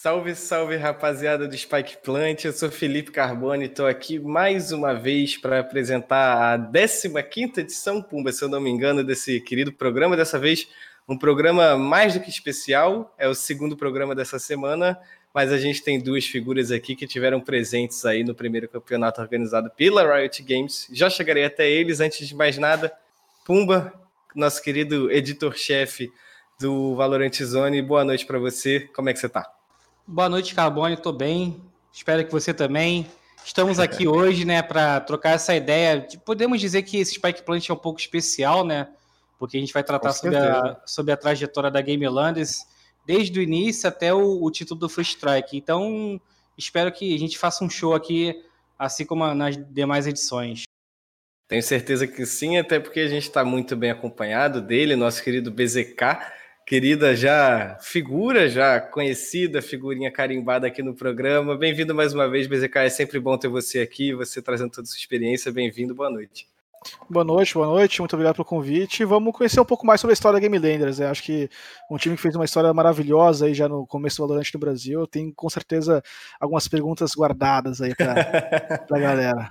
Salve, salve, rapaziada do Spike Plant. Eu sou Felipe Carbone estou aqui mais uma vez para apresentar a 15ª edição, Pumba, se eu não me engano, desse querido programa. Dessa vez, um programa mais do que especial. É o segundo programa dessa semana, mas a gente tem duas figuras aqui que tiveram presentes aí no primeiro campeonato organizado pela Riot Games. Já chegarei até eles. Antes de mais nada, Pumba, nosso querido editor-chefe do Valorant Zone. Boa noite para você. Como é que você está? Boa noite, Carbone. Estou bem. Espero que você também. Estamos aqui hoje, né, para trocar essa ideia. Podemos dizer que esse Spike Plant é um pouco especial, né? Porque a gente vai tratar sobre a, sobre a trajetória da Game Landers desde o início até o, o título do Free Strike. Então, espero que a gente faça um show aqui, assim como nas demais edições. Tenho certeza que sim, até porque a gente está muito bem acompanhado dele, nosso querido BZK querida já figura, já conhecida, figurinha carimbada aqui no programa. Bem-vindo mais uma vez, BZK. É sempre bom ter você aqui, você trazendo toda a sua experiência. Bem-vindo, boa noite. Boa noite, boa noite, muito obrigado pelo convite. Vamos conhecer um pouco mais sobre a história da Game Landers. Acho que um time que fez uma história maravilhosa aí já no começo do Valorant no Brasil. Tem com certeza algumas perguntas guardadas aí para a galera.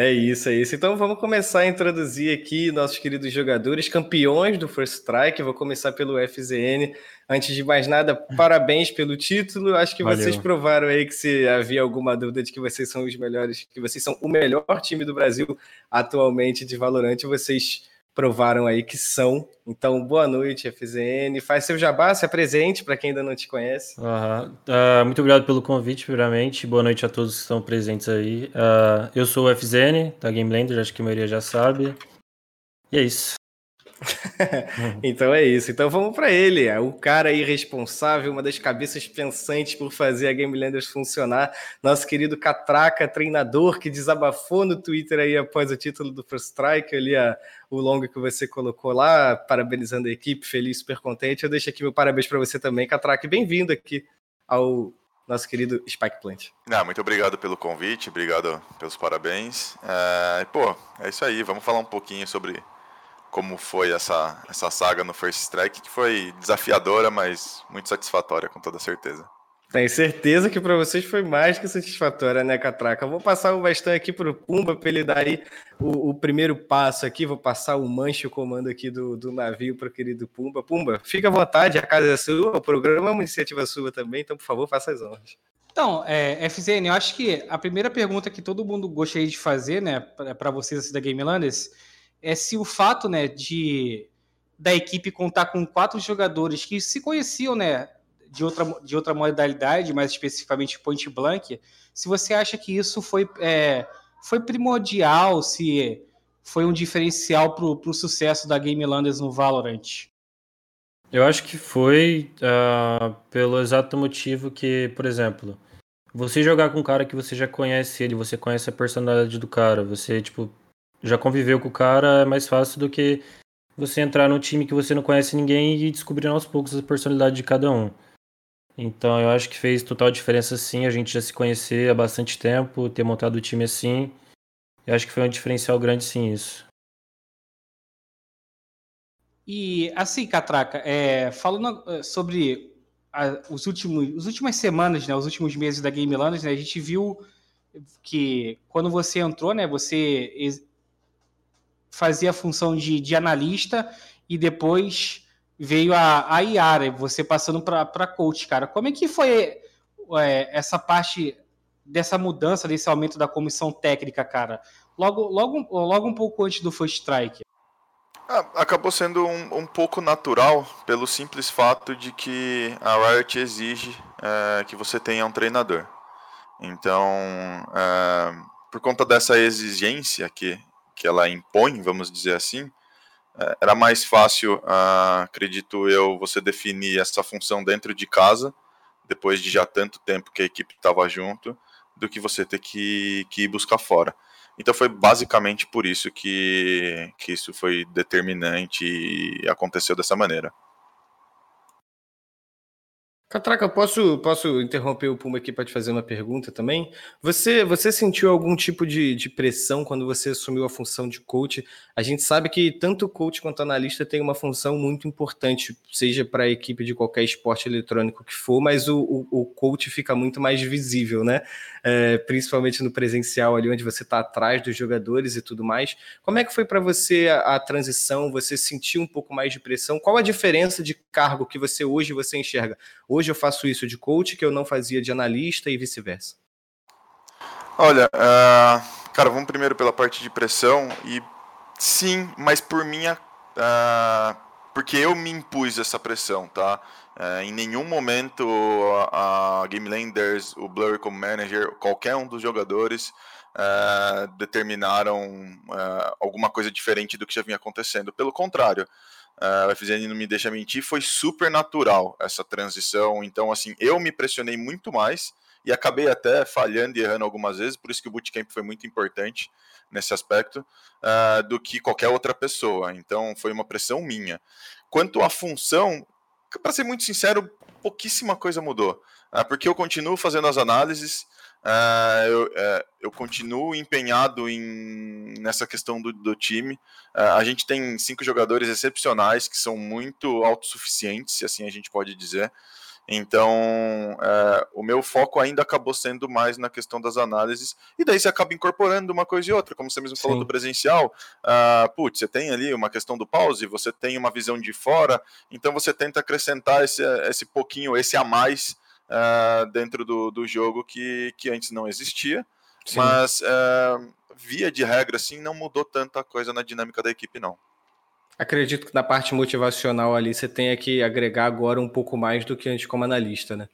É isso, é isso. Então vamos começar a introduzir aqui nossos queridos jogadores, campeões do First Strike. Vou começar pelo FZN. Antes de mais nada, parabéns pelo título. Acho que Valeu. vocês provaram aí que se havia alguma dúvida de que vocês são os melhores, que vocês são o melhor time do Brasil atualmente de Valorant, vocês provaram aí que são. Então, boa noite, FZN. Faz seu jabá, se apresente para quem ainda não te conhece. Uhum. Uh, muito obrigado pelo convite, primeiramente. Boa noite a todos que estão presentes aí. Uh, eu sou o FZN, da Game Blender, acho que a maioria já sabe. E é isso. então é isso. Então vamos para ele. É o cara aí responsável, uma das cabeças pensantes por fazer a Game Landers funcionar. Nosso querido Catraca, treinador que desabafou no Twitter aí após o título do First Strike, ali a, o longo que você colocou lá, parabenizando a equipe, feliz, super contente. Eu deixo aqui meu parabéns para você também, Catraca. Bem-vindo aqui ao nosso querido Spike Plant. Ah, muito obrigado pelo convite, obrigado pelos parabéns. É, pô, é isso aí. Vamos falar um pouquinho sobre como foi essa, essa saga no First Strike, que foi desafiadora, mas muito satisfatória, com toda certeza. Tenho certeza que para vocês foi mais que satisfatória, né, Catraca? vou passar o bastão aqui para o Pumba para ele dar aí o, o, primeiro passo aqui. Vou passar o manche, o comando aqui do, do navio para o querido Pumba. Pumba, fica à vontade, a casa é sua, o programa é uma iniciativa sua também, então, por favor, faça as honras. Então, é, FZN, eu acho que a primeira pergunta que todo mundo gostaria de fazer, né, para vocês assim, da Game Landers, é se o fato, né, de da equipe contar com quatro jogadores que se conheciam, né, de outra, de outra modalidade, mais especificamente point blank, se você acha que isso foi, é, foi primordial, se foi um diferencial para o sucesso da Game Landers no Valorant. Eu acho que foi uh, pelo exato motivo que, por exemplo, você jogar com um cara que você já conhece ele, você conhece a personalidade do cara, você, tipo, já conviveu com o cara, é mais fácil do que você entrar num time que você não conhece ninguém e descobrir aos poucos a personalidade de cada um. Então eu acho que fez total diferença sim, a gente já se conhecer há bastante tempo, ter montado o time assim. Eu acho que foi um diferencial grande sim isso. E assim, Catraca, é, falando é, sobre a, os últimos, as últimas semanas, né, os últimos meses da Game Landers, né, a gente viu que quando você entrou, né, você fazia a função de, de analista e depois veio a, a Iara, você passando para coach, cara. Como é que foi é, essa parte dessa mudança, desse aumento da comissão técnica, cara? Logo, logo, logo um pouco antes do First Strike. Ah, acabou sendo um, um, pouco natural pelo simples fato de que a Riot exige é, que você tenha um treinador. Então, é, por conta dessa exigência que que ela impõe, vamos dizer assim, é, era mais fácil, ah, acredito eu, você definir essa função dentro de casa, depois de já tanto tempo que a equipe estava junto, do que você ter que, que ir buscar fora. Então foi basicamente por isso que, que isso foi determinante e aconteceu dessa maneira. Catraca, posso, posso interromper o Puma aqui para te fazer uma pergunta também? Você, você sentiu algum tipo de, de pressão quando você assumiu a função de coach? A gente sabe que tanto coach quanto analista tem uma função muito importante, seja para a equipe de qualquer esporte eletrônico que for, mas o, o, o coach fica muito mais visível, né? É, principalmente no presencial, ali onde você está atrás dos jogadores e tudo mais. Como é que foi para você a, a transição? Você sentiu um pouco mais de pressão? Qual a diferença de cargo que você hoje você enxerga? Eu faço isso de coach que eu não fazia de analista e vice-versa. Olha, uh, cara, vamos primeiro pela parte de pressão e sim, mas por minha, uh, porque eu me impus essa pressão, tá? Uh, em nenhum momento a, a Game Landers, o Blur como manager, qualquer um dos jogadores determinaram alguma coisa diferente do que já vinha acontecendo. Pelo contrário, Uh, a FZN não me deixa mentir, foi super natural essa transição. Então, assim, eu me pressionei muito mais e acabei até falhando e errando algumas vezes, por isso que o bootcamp foi muito importante nesse aspecto, uh, do que qualquer outra pessoa. Então, foi uma pressão minha. Quanto à função, para ser muito sincero, pouquíssima coisa mudou, uh, porque eu continuo fazendo as análises, Uh, eu, uh, eu, continuo empenhado em, nessa questão do, do time. Uh, a gente tem cinco jogadores excepcionais que são muito autossuficientes, se assim a gente pode dizer. Então, o meu foco ainda acabou sendo mais na questão das análises, e daí você acaba incorporando uma coisa e outra, como você mesmo Sim. falou do presencial. putz, você tem ali uma questão do pause, você tem uma visão de fora, então você tenta acrescentar esse, esse pouquinho, esse a mais uh, dentro do, do jogo que, que antes não existia. Sim. Mas, uh, via de regra, assim, não mudou tanta coisa na dinâmica da equipe, não. Acredito que na parte motivacional ali você tenha que agregar agora um pouco mais do que antes como analista, né?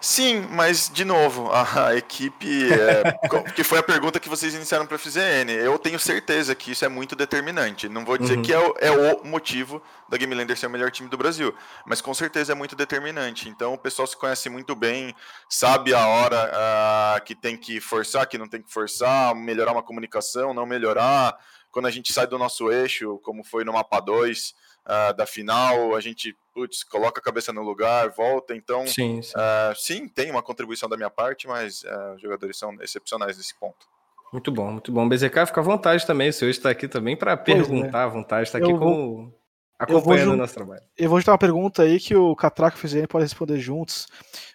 Sim, mas de novo, a, equipe. É, que foi a pergunta que vocês iniciaram para a FZN. Eu tenho certeza que isso é muito determinante. Não vou dizer uhum. que é o, é o, motivo da Game Lander ser o melhor time do Brasil, mas com certeza é muito determinante. Então o pessoal se conhece muito bem, sabe a hora uh, que tem que forçar, que não tem que forçar, melhorar uma comunicação, não melhorar. Quando a gente sai do nosso eixo, como foi no mapa 2 uh, da final, a gente putz, coloca a cabeça no lugar, volta. Então, sim, sim. Uh, sim tem uma contribuição da minha parte, mas uh, os jogadores são excepcionais nesse ponto. Muito bom, muito bom. BZK, fica à vontade também. O senhor está aqui também para perguntar é. à vontade, está aqui como acompanhando o nosso trabalho. Eu vou juntar uma pergunta aí que o Catraca e o FZN podem responder juntos.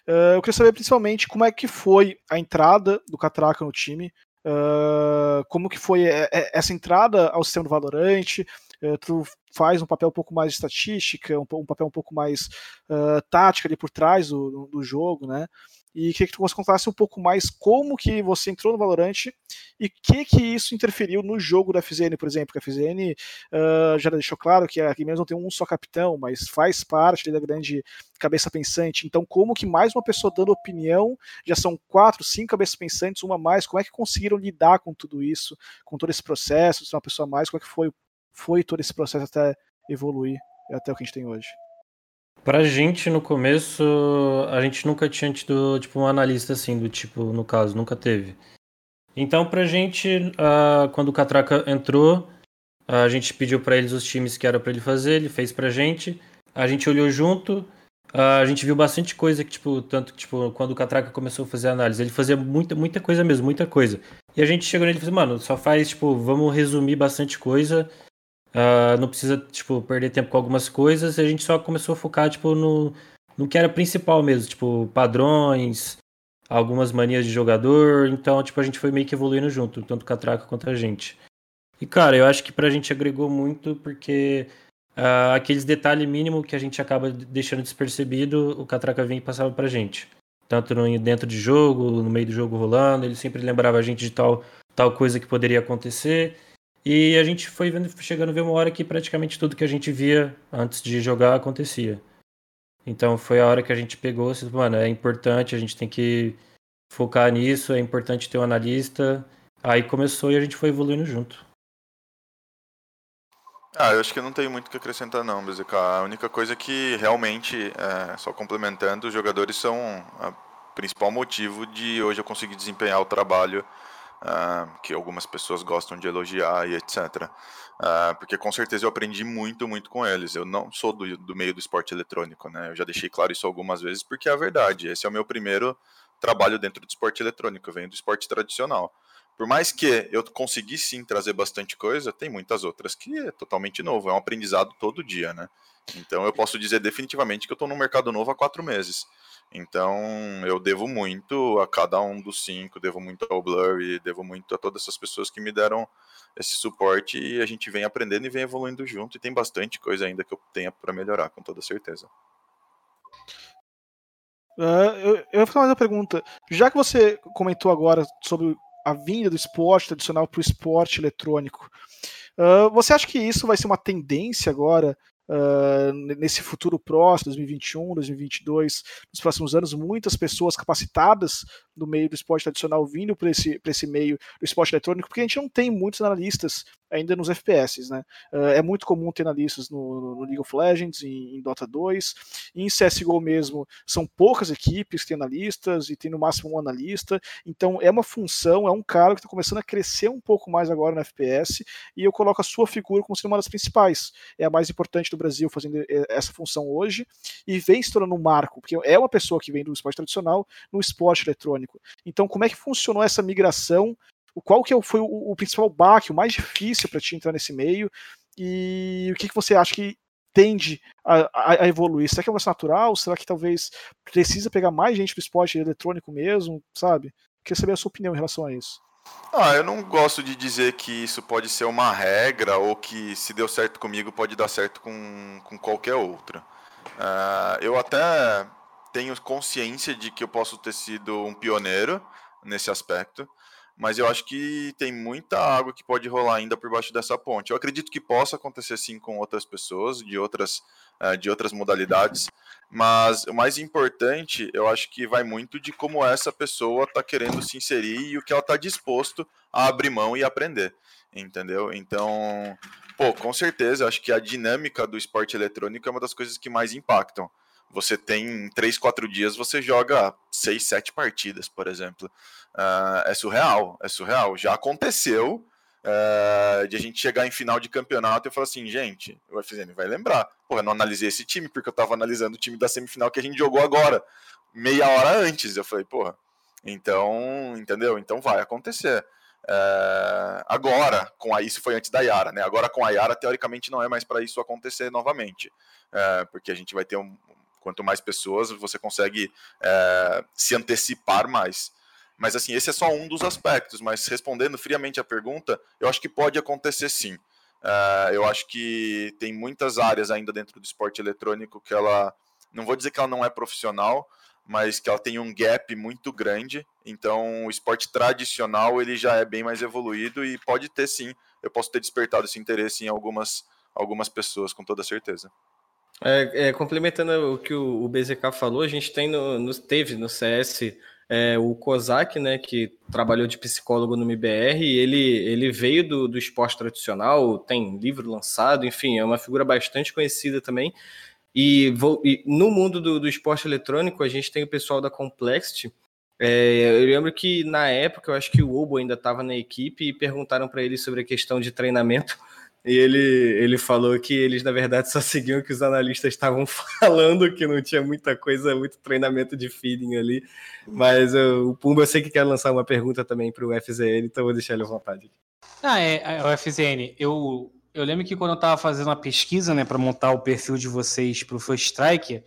Uh, eu queria saber principalmente como é que foi a entrada do Catraca no time. Uh, como que foi essa entrada ao sistema do Valorante? Uh, tu faz um papel um pouco mais de estatística, um, um papel um pouco mais uh, tática ali por trás do, do jogo, né? E queria que você contasse um pouco mais como que você entrou no Valorant e o que que isso interferiu no jogo da FZN, por exemplo. Porque a FZN uh, já deixou claro que aqui mesmo não tem um só capitão, mas faz parte da grande cabeça pensante. Então, como que mais uma pessoa dando opinião, já são quatro, cinco cabeças pensantes, uma mais, como é que conseguiram lidar com tudo isso, com todo esse processo, ser uma pessoa mais, como é que foi foi todo esse processo até evoluir até o que a gente tem hoje? Pra gente, no começo, a gente nunca tinha tido, tipo, um analista assim, do tipo, no caso, nunca teve. Então, pra gente, uh, quando o Catraca entrou, a gente pediu para eles os times que era para ele fazer, ele fez pra gente, a gente olhou junto, uh, a gente viu bastante coisa que, tipo, tanto que, tipo, quando o Catraca começou a fazer análise, ele fazia muita, muita coisa mesmo, muita coisa. E a gente chegou nele e falou, mano, só faz, tipo, vamos resumir bastante coisa Uh, não precisa, tipo, perder tempo com algumas coisas. A gente só começou a focar, tipo, no, no que era principal mesmo, tipo, padrões, algumas manias de jogador. Então, tipo, a gente foi meio que evoluindo junto, tanto Catraca quanto a gente. E, cara, eu acho que pra gente agregou muito, porque uh, aqueles detalhes mínimos que a gente acaba deixando despercebido, o Catraca vinha e passava pra gente. Tanto no, dentro de jogo, no meio do jogo rolando, ele sempre lembrava a gente de tal, tal coisa que poderia acontecer. E a gente foi vendo, chegando a ver uma hora que praticamente tudo que a gente via antes de jogar acontecia. Então foi a hora que a gente pegou, assim, mano, é importante, a gente tem que focar nisso, é importante ter um analista. Aí começou e a gente foi evoluindo junto. Ah, eu acho que não tenho muito o que acrescentar não, BZK. A única coisa é que realmente, é, só complementando, os jogadores são o principal motivo de hoje eu conseguir desempenhar o trabalho uh, que algumas pessoas gostam de elogiar e etc. Uh, porque com certeza eu aprendi muito, muito com eles. Eu não sou do, do meio do esporte eletrônico, né? Eu já deixei claro isso algumas vezes, porque é a verdade. Esse é o meu primeiro trabalho dentro do esporte eletrônico, eu venho do esporte tradicional. Por mais que eu consegui sim trazer bastante coisa, tem muitas outras que é totalmente novo, é um aprendizado todo dia, né? Então eu posso dizer definitivamente que eu estou no mercado novo há quatro meses. Então eu devo muito a cada um dos cinco, devo muito ao Blur e devo muito a todas essas pessoas que me deram esse suporte e a gente vem aprendendo e vem evoluindo junto e tem bastante coisa ainda que eu tenho para melhorar, com toda certeza. Uh, eu, eu vou fazer uma pergunta. Já que você comentou agora sobre a vinda do esporte tradicional para o esporte eletrônico, uh, você acha que isso vai ser uma tendência agora Uh, nesse futuro próximo, 2021, 2022, nos próximos anos, muitas pessoas capacitadas do meio do esporte tradicional vindo para esse, esse meio do esporte eletrônico, porque a gente não tem muitos analistas ainda nos FPS, né? Uh, é muito comum ter analistas no, no League of Legends, em, em, Dota 2, em CSGO mesmo, são poucas equipes que têm analistas e tem no máximo um analista, então é uma função, é um cara que está começando a crescer um pouco mais agora no FPS, e eu coloco a sua figura como sendo uma das principais, é a mais importante do Brasil fazendo eh, essa função hoje, e vem se tornando um marco, porque é uma pessoa que vem do esporte tradicional no esporte eletrônico. Então, como é que funcionou essa migração qual que é foi o, o principal baque, o mais difícil para te entrar nesse meio e o que, que você acha que tende a, a, a, evoluir? Será que é um natural? Será que talvez precisa pegar mais gente do esporte eletrônico mesmo, sabe? Queria saber a sua opinião em relação a isso. Ah, eu não gosto de dizer que isso pode ser uma regra ou que se deu certo comigo pode dar certo com, com qualquer outra. Uh, eu até tenho consciência de que eu posso ter sido um pioneiro nesse aspecto mas eu acho que tem muita água que pode rolar ainda por baixo dessa ponte. Eu acredito que possa acontecer sim com outras pessoas, de outras, uh, de outras modalidades, mas o mais importante, eu acho que vai muito de como essa pessoa está querendo se inserir e o que ela está disposto a abrir mão e aprender, entendeu? Então, pô, com certeza, acho que a dinâmica do esporte eletrônico é uma das coisas que mais impactam você tem três, quatro dias, você joga seis, sete partidas, por exemplo. Uh, é surreal, é surreal. Já aconteceu uh, de a gente chegar em final de campeonato e falar assim, gente, o FZN vai lembrar. Porra, eu não analisei esse time porque eu tava analisando o time da semifinal que a gente jogou agora, meia hora antes. Eu falei, porra, então, entendeu? Então vai acontecer. Uh, agora, com a isso foi antes da Yara, né? Agora com a Yara, teoricamente, não é mais para isso acontecer novamente, uh, porque a gente vai ter um, Quanto mais pessoas, você consegue é, se antecipar mais. Mas assim, esse é só um dos aspectos. Mas respondendo friamente a pergunta, eu acho que pode acontecer sim. É, eu acho que tem muitas áreas ainda dentro do esporte eletrônico que ela, não vou dizer que ela não é profissional, mas que ela tem um gap muito grande. Então, o esporte tradicional ele já é bem mais evoluído e pode ter sim. Eu posso ter despertado esse interesse em algumas algumas pessoas, com toda certeza. É, é, complementando o que o, o, BZK falou, a gente tem no, no teve no CS é, o Kozak, né, que trabalhou de psicólogo no MBR, e ele, ele veio do, do esporte tradicional, tem livro lançado, enfim, é uma figura bastante conhecida também. E, vou, e no mundo do, do, esporte eletrônico, a gente tem o pessoal da Complexity. É, eu lembro que na época, eu acho que o Obo ainda estava na equipe e perguntaram para ele sobre a questão de treinamento. E ele, ele falou que eles, na verdade, só seguiam o que os analistas estavam falando, que não tinha muita coisa, muito treinamento de feeding ali. Mas uh, o Pumba eu sei que quer lançar uma pergunta também para o FZN, então vou deixar ele à vontade. Ah, é, é, o FZN, eu, eu lembro que quando eu estava fazendo uma pesquisa né, para montar o perfil de vocês para o First Strike,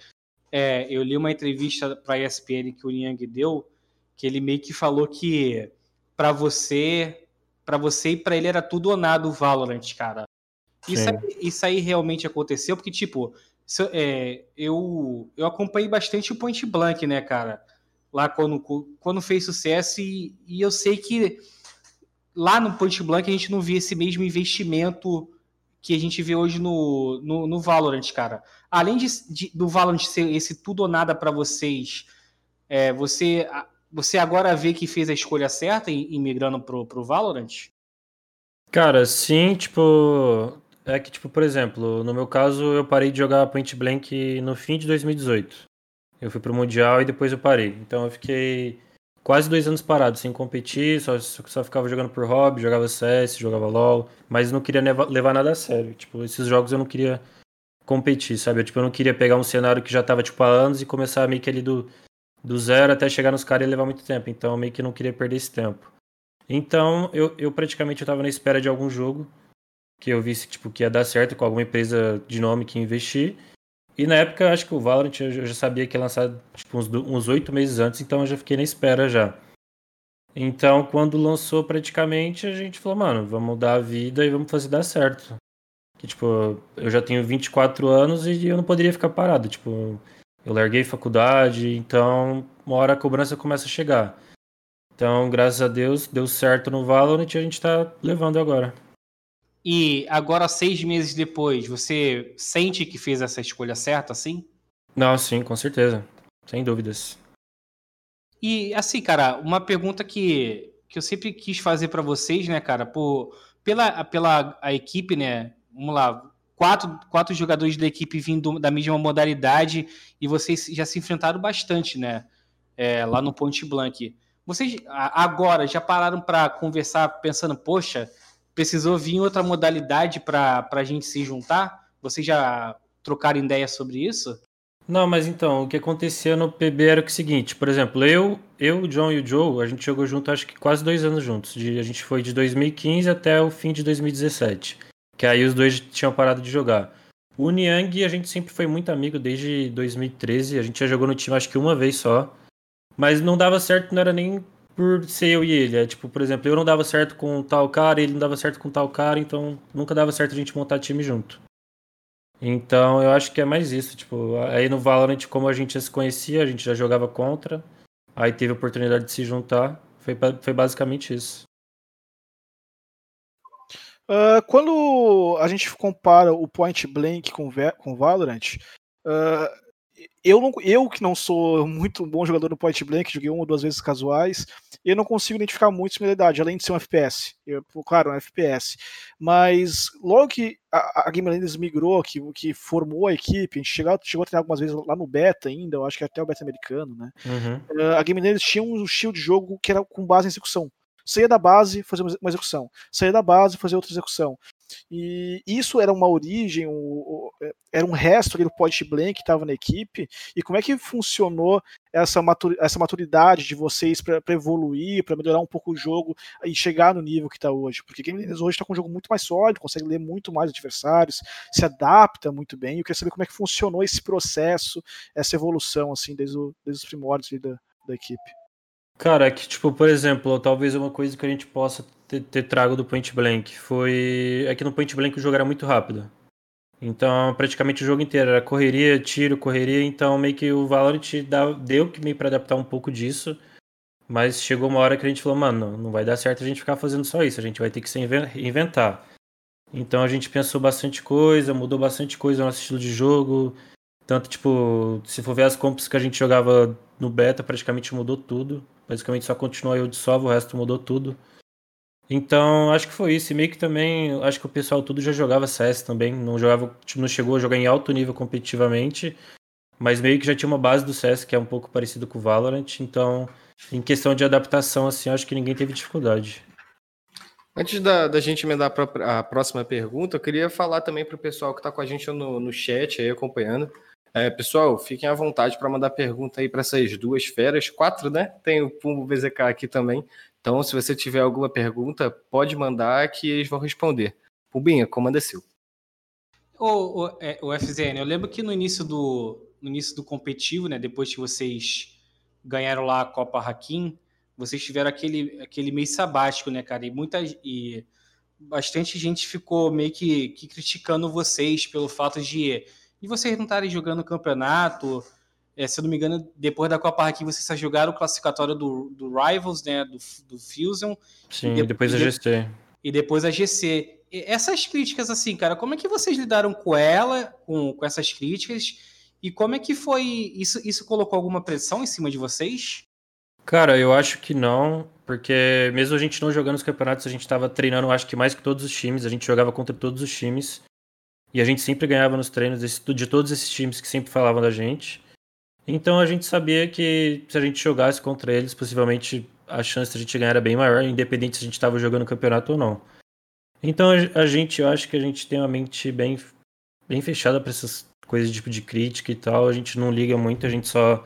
é, eu li uma entrevista para a ESPN que o Niang deu, que ele meio que falou que para você para você e para ele era tudo ou nada o Valorant, cara. Isso aí, isso aí, realmente aconteceu, porque, tipo, é, eu, eu acompanhei bastante o Point Blank, né, cara? Lá quando, quando fez sucesso, e, e eu sei que lá no Point Blank a gente não via esse mesmo investimento que a gente vê hoje no, no, no Valorant, cara. Além de, de, do Valorant ser esse tudo ou nada para vocês, é, você você agora vê que fez a escolha certa em, em migrando pro, pro Valorant? Cara, sim, tipo. É que, tipo, por exemplo, no meu caso, eu parei de jogar Point Blank no fim de 2018. Eu fui pro Mundial e depois eu parei. Então eu fiquei quase dois anos parado, sem competir, só, só ficava jogando por hobby, jogava CS, jogava LOL, mas não queria levar nada a sério. Tipo, esses jogos eu não queria competir, sabe? Eu, tipo, eu não queria pegar um cenário que já tava, tipo, há anos e começar meio que ali do, do zero até chegar nos caras e levar muito tempo. Então, eu meio que não queria perder esse tempo. Então, eu, eu praticamente eu tava na espera de algum jogo que eu visse, tipo, que ia dar certo com alguma empresa de nome que investir. E na época, acho que o Valorant eu já sabia que ia lançar tipo, uns oito meses antes, então eu já fiquei na espera já. Então, quando lançou praticamente, a gente falou, mano, vamos dar a vida e vamos fazer dar certo. Que, tipo, eu já tenho 24 anos e eu não poderia ficar parado. Tipo, eu larguei faculdade, então uma hora a cobrança começa a chegar. Então, graças a Deus, deu certo no Valorant e a gente tá levando agora. E agora, seis meses depois, você sente que fez essa escolha certa, assim? Não, sim, com certeza. Sem dúvidas. E, assim, cara, uma pergunta que, que eu sempre quis fazer para vocês, né, cara? Por, pela, pela a equipe, né? Vamos lá, quatro, quatro jogadores da equipe vindo da mesma modalidade e vocês já se enfrentaram bastante, né? É, lá no Ponte Blank. Vocês agora já pararam para conversar pensando, poxa, precisou vir outra modalidade para a gente se juntar? Vocês já trocaram ideia sobre isso? Não, mas então, o que acontecia no PB era o seguinte, por exemplo, eu, eu, o John e o Joe, a gente jogou junto acho que quase dois anos juntos. De, a gente foi de 2015 até o fim de 2017. Que aí os dois tinham parado de jogar. O Niang, a gente sempre foi muito amigo desde 2013. A gente já jogou no time acho que uma vez só. Mas não dava certo, não era nem por ser eu e ele. É tipo, por exemplo, eu não dava certo com tal cara, ele não dava certo com tal cara, então nunca dava certo a gente montar time junto. Então eu acho que é mais isso, tipo, aí no Valorant, como a gente já se conhecia, a gente já jogava contra, aí teve a oportunidade de se juntar, foi, foi basicamente isso. Uh, quando a gente compara o Point Blank com, com Valorant, uh, eu, não, eu que não sou muito bom jogador no point blank, joguei uma ou duas vezes casuais, eu não consigo identificar muito similaridade, além de ser um FPS. Eu, claro, um FPS. Mas logo que a, a Game Landers migrou, que, que formou a equipe, a gente chegou, chegou a treinar algumas vezes lá no beta ainda, eu acho que até o beta americano, né? Uhum. Uh, a Game Landers tinha um estilo de jogo que era com base em execução. Saía da base, fazer uma execução. Saía da base, fazer outra execução. E isso era uma origem, um, era um resto ali do point blank que estava na equipe. E como é que funcionou essa, maturidade de vocês para evoluir, para melhorar um pouco o jogo e chegar no nível que está hoje? Porque Game Landers hoje está com um jogo muito mais sólido, consegue ler muito mais adversários, se adapta muito bem. Eu queria saber como é que funcionou esse processo, essa evolução, assim, desde, o, desde os primórdios da, da equipe. Cara, é que, tipo, por exemplo, talvez uma coisa que a gente possa ter, ter trago do Point Blank foi. É que no Point Blank o jogo era muito rápido. Então, praticamente o jogo inteiro era correria, tiro, correria. Então, meio que o Valorant deu que meio para adaptar um pouco disso. Mas chegou uma hora que a gente falou, mano, não vai dar certo a gente ficar fazendo só isso. A gente vai ter que se inventar. Então, a gente pensou bastante coisa, mudou bastante coisa no nosso estilo de jogo. Tanto, tipo, se for ver as comps que a gente jogava no beta, praticamente mudou tudo. Basicamente só continua eu de salvo, o resto mudou tudo. Então, acho que foi isso. E meio que também, acho que o pessoal tudo já jogava CS também. Não jogava, tipo, não chegou a jogar em alto nível competitivamente. Mas meio que já tinha uma base do CS que é um pouco parecido com o Valorant. Então, em questão de adaptação, assim, acho que ninguém teve dificuldade. Antes da, da gente emendar a próxima pergunta, eu queria falar também para o pessoal que está com a gente no, no chat aí acompanhando. É, pessoal, fiquem à vontade para mandar pergunta aí para essas duas feras, quatro, né? Tem o Pumbo VZK aqui também. Então, se você tiver alguma pergunta, pode mandar que eles vão responder. Pumbinha, comanda seu. O, o, é, o FZN, eu lembro que no início do no início do competitivo, né, depois que vocês ganharam lá a Copa Hakim, vocês tiveram aquele, aquele mês sabático, né, cara? E muita e bastante gente ficou meio que, que criticando vocês pelo fato de e vocês não estarem jogando o campeonato. É, se eu não me engano, depois da Copa aqui vocês só jogaram o classificatório do, do Rivals, né? Do, do Fusion. Sim, e, de, depois a GC. E depois a GC. E essas críticas, assim, cara, como é que vocês lidaram com ela, com, com essas críticas? E como é que foi. Isso, isso colocou alguma pressão em cima de vocês? Cara, eu acho que não, porque mesmo a gente não jogando os campeonatos, a gente estava treinando, acho que mais que todos os times, a gente jogava contra todos os times. E a gente sempre ganhava nos treinos de todos esses times que sempre falavam da gente. Então a gente sabia que se a gente jogasse contra eles, possivelmente a chance de a gente ganhar era bem maior, independente se a gente estava jogando campeonato ou não. Então a gente, eu acho que a gente tem uma mente bem, bem fechada para essas coisas tipo de crítica e tal. A gente não liga muito, a gente só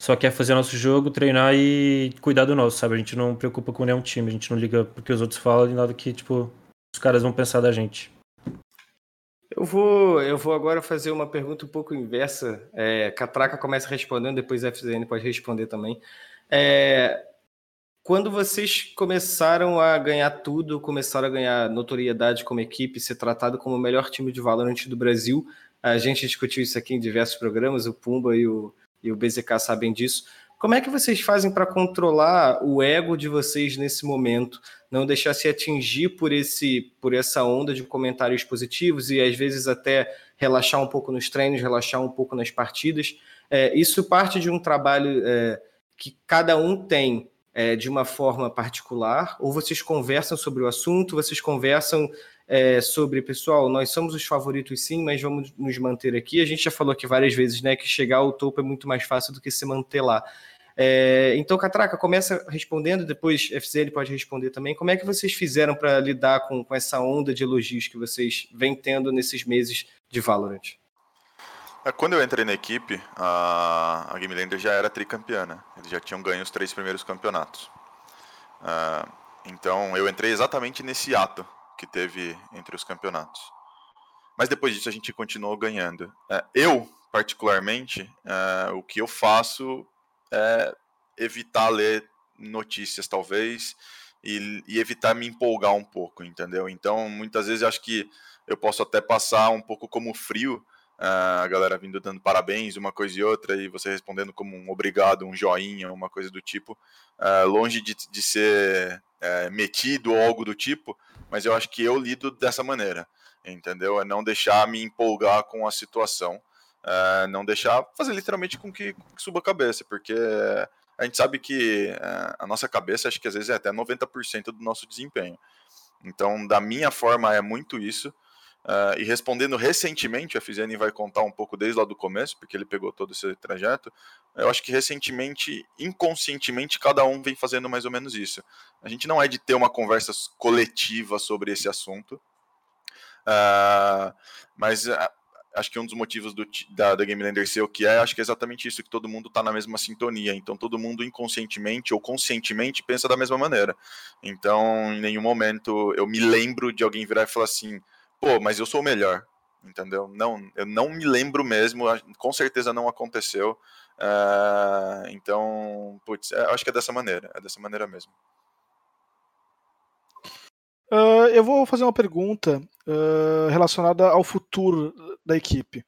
só quer fazer nosso jogo, treinar e cuidar do nosso, sabe? A gente não preocupa com nenhum time, a gente não liga porque os outros falam e nada que, tipo, os caras vão pensar da gente. Eu vou, eu vou agora fazer uma pergunta um pouco inversa. É, Catraca começa respondendo, depois a FZN pode responder também. É, quando vocês começaram a ganhar tudo, começaram a ganhar notoriedade como equipe, ser tratado como o melhor time de Valorant do Brasil, a gente discutiu isso aqui em diversos programas, o Pumba e o, e o BZK sabem disso. Como é que vocês fazem para controlar o ego de vocês nesse momento? Não deixar se atingir por, esse, por essa onda de comentários positivos e às vezes até relaxar um pouco nos treinos, relaxar um pouco nas partidas. É, isso parte de um trabalho é, que cada um tem é, de uma forma particular, ou vocês conversam sobre o assunto, vocês conversam é, sobre, pessoal, nós somos os favoritos sim, mas vamos nos manter aqui. A gente já falou aqui várias vezes, né, que chegar ao topo é muito mais fácil do que se manter lá. É, então, Catraca, começa respondendo, depois FCL pode responder também. Como é que vocês fizeram para lidar com, com essa onda de elogios que vocês vêm tendo nesses meses de Valorant? É, quando eu entrei na equipe, a, a já era tricampeã, né? Eles já tinham ganho os três primeiros campeonatos. Uh, então eu entrei exatamente nesse ato que teve entre os campeonatos. Mas depois disso a gente continuou ganhando. É, eu, particularmente, é, o que eu faço é evitar ler notícias, talvez, e, e, evitar me empolgar um pouco, entendeu? Então, muitas vezes eu acho que eu posso até passar um pouco como frio, a galera vindo dando parabéns, uma coisa e outra, e você respondendo como um obrigado, um joinha, uma coisa do tipo, longe de, de ser é, metido ou algo do tipo, mas eu acho que eu lido dessa maneira, entendeu? É não deixar me empolgar com a situação, é, não deixar fazer literalmente com que, que, suba a cabeça, porque a gente sabe que é, a nossa cabeça, acho que às vezes é até 90% do nosso desempenho. Então, da minha forma, é muito isso. Uh, e respondendo recentemente, a FZN vai contar um pouco desde lá do começo, porque ele pegou todo esse trajeto. Eu acho que recentemente, inconscientemente, cada um vem fazendo mais ou menos isso. A gente não é de ter uma conversa coletiva sobre esse assunto, uh, mas uh, acho que um dos motivos do, da, da Game Lander ser o que é, acho que é exatamente isso, que todo mundo está na mesma sintonia. Então, todo mundo inconscientemente ou conscientemente pensa da mesma maneira. Então, em nenhum momento eu me lembro de alguém virar e falar assim pô, mas eu sou o melhor, entendeu? Não, eu não me lembro mesmo, com certeza não aconteceu. Uh, então, putz, é, acho que é dessa maneira, é dessa maneira mesmo. Uh, eu vou fazer uma pergunta uh, relacionada ao futuro da equipe.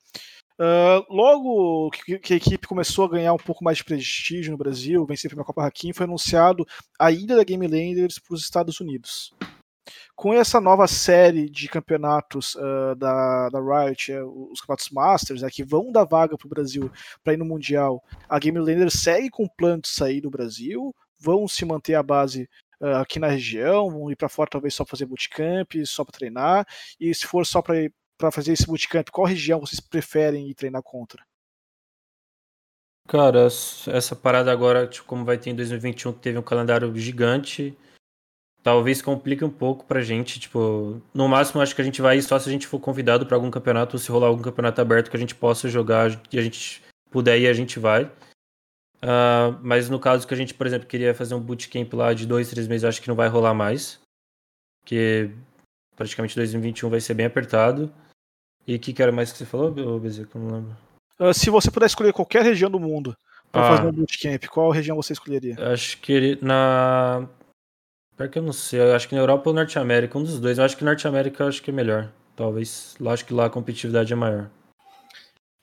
Uh, logo que, que, a equipe começou a ganhar um pouco mais de prestígio no Brasil, vencer a primeira Copa Hakim, foi anunciado a ida da Game Landers para os Estados Unidos com essa nova série de campeonatos uh, da, da Riot, é, os campeonatos Masters, né, que vão dar vaga para o Brasil para ir no Mundial, a Game Lander segue com o plano de sair do Brasil, vão se manter a base uh, aqui na região, vão ir para fora talvez só fazer bootcamp, só para treinar, e se for só para fazer esse bootcamp, qual região vocês preferem ir treinar contra? Cara, essa parada agora, tipo, como vai ter em 2021, teve um calendário gigante, talvez complique um pouco pra gente. Tipo, no máximo acho que a gente vai só se a gente for convidado para algum campeonato ou se rolar algum campeonato aberto que a gente possa jogar e a gente puder ir, a gente vai. Uh, mas no caso que a gente, por exemplo, queria fazer um bootcamp lá de dois, três meses, acho que não vai rolar mais. Porque praticamente 2021 vai ser bem apertado. E o que, que era mais que você falou? Eu não lembro. Uh, se você puder escolher qualquer região do mundo para ah, fazer um bootcamp, qual região você escolheria? Acho que na Pior que eu não sei, eu acho que na Europa ou Norte América, um dos dois. Eu acho que Norte América eu acho que é melhor. Talvez, acho que lá a competitividade é maior.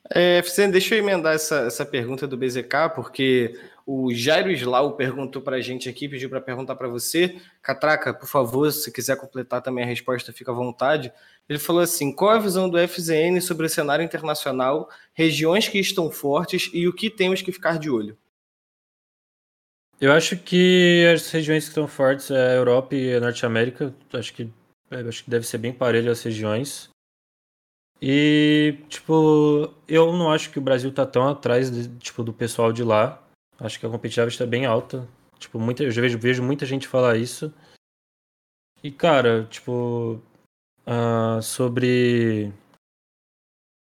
É, deixa eu emendar essa, essa pergunta do BZK, porque o Jairo Slau perguntou para a gente aqui, pediu para perguntar para você. Catraca, por favor, se quiser completar também a resposta, fica à vontade. Ele falou assim: qual a visão do FZN sobre o cenário internacional, regiões que estão fortes e o que temos que ficar de olho? Eu acho que as regiões que estão fortes é a Europa e a Norte América. Acho que, é, acho que deve ser bem parelho as regiões. E, tipo, eu não acho que o Brasil tá tão atrás de, tipo, do pessoal de lá. Acho que a competitividade está bem alta. Tipo, muita, eu vejo, vejo muita gente falar isso. E, cara, tipo, uh, sobre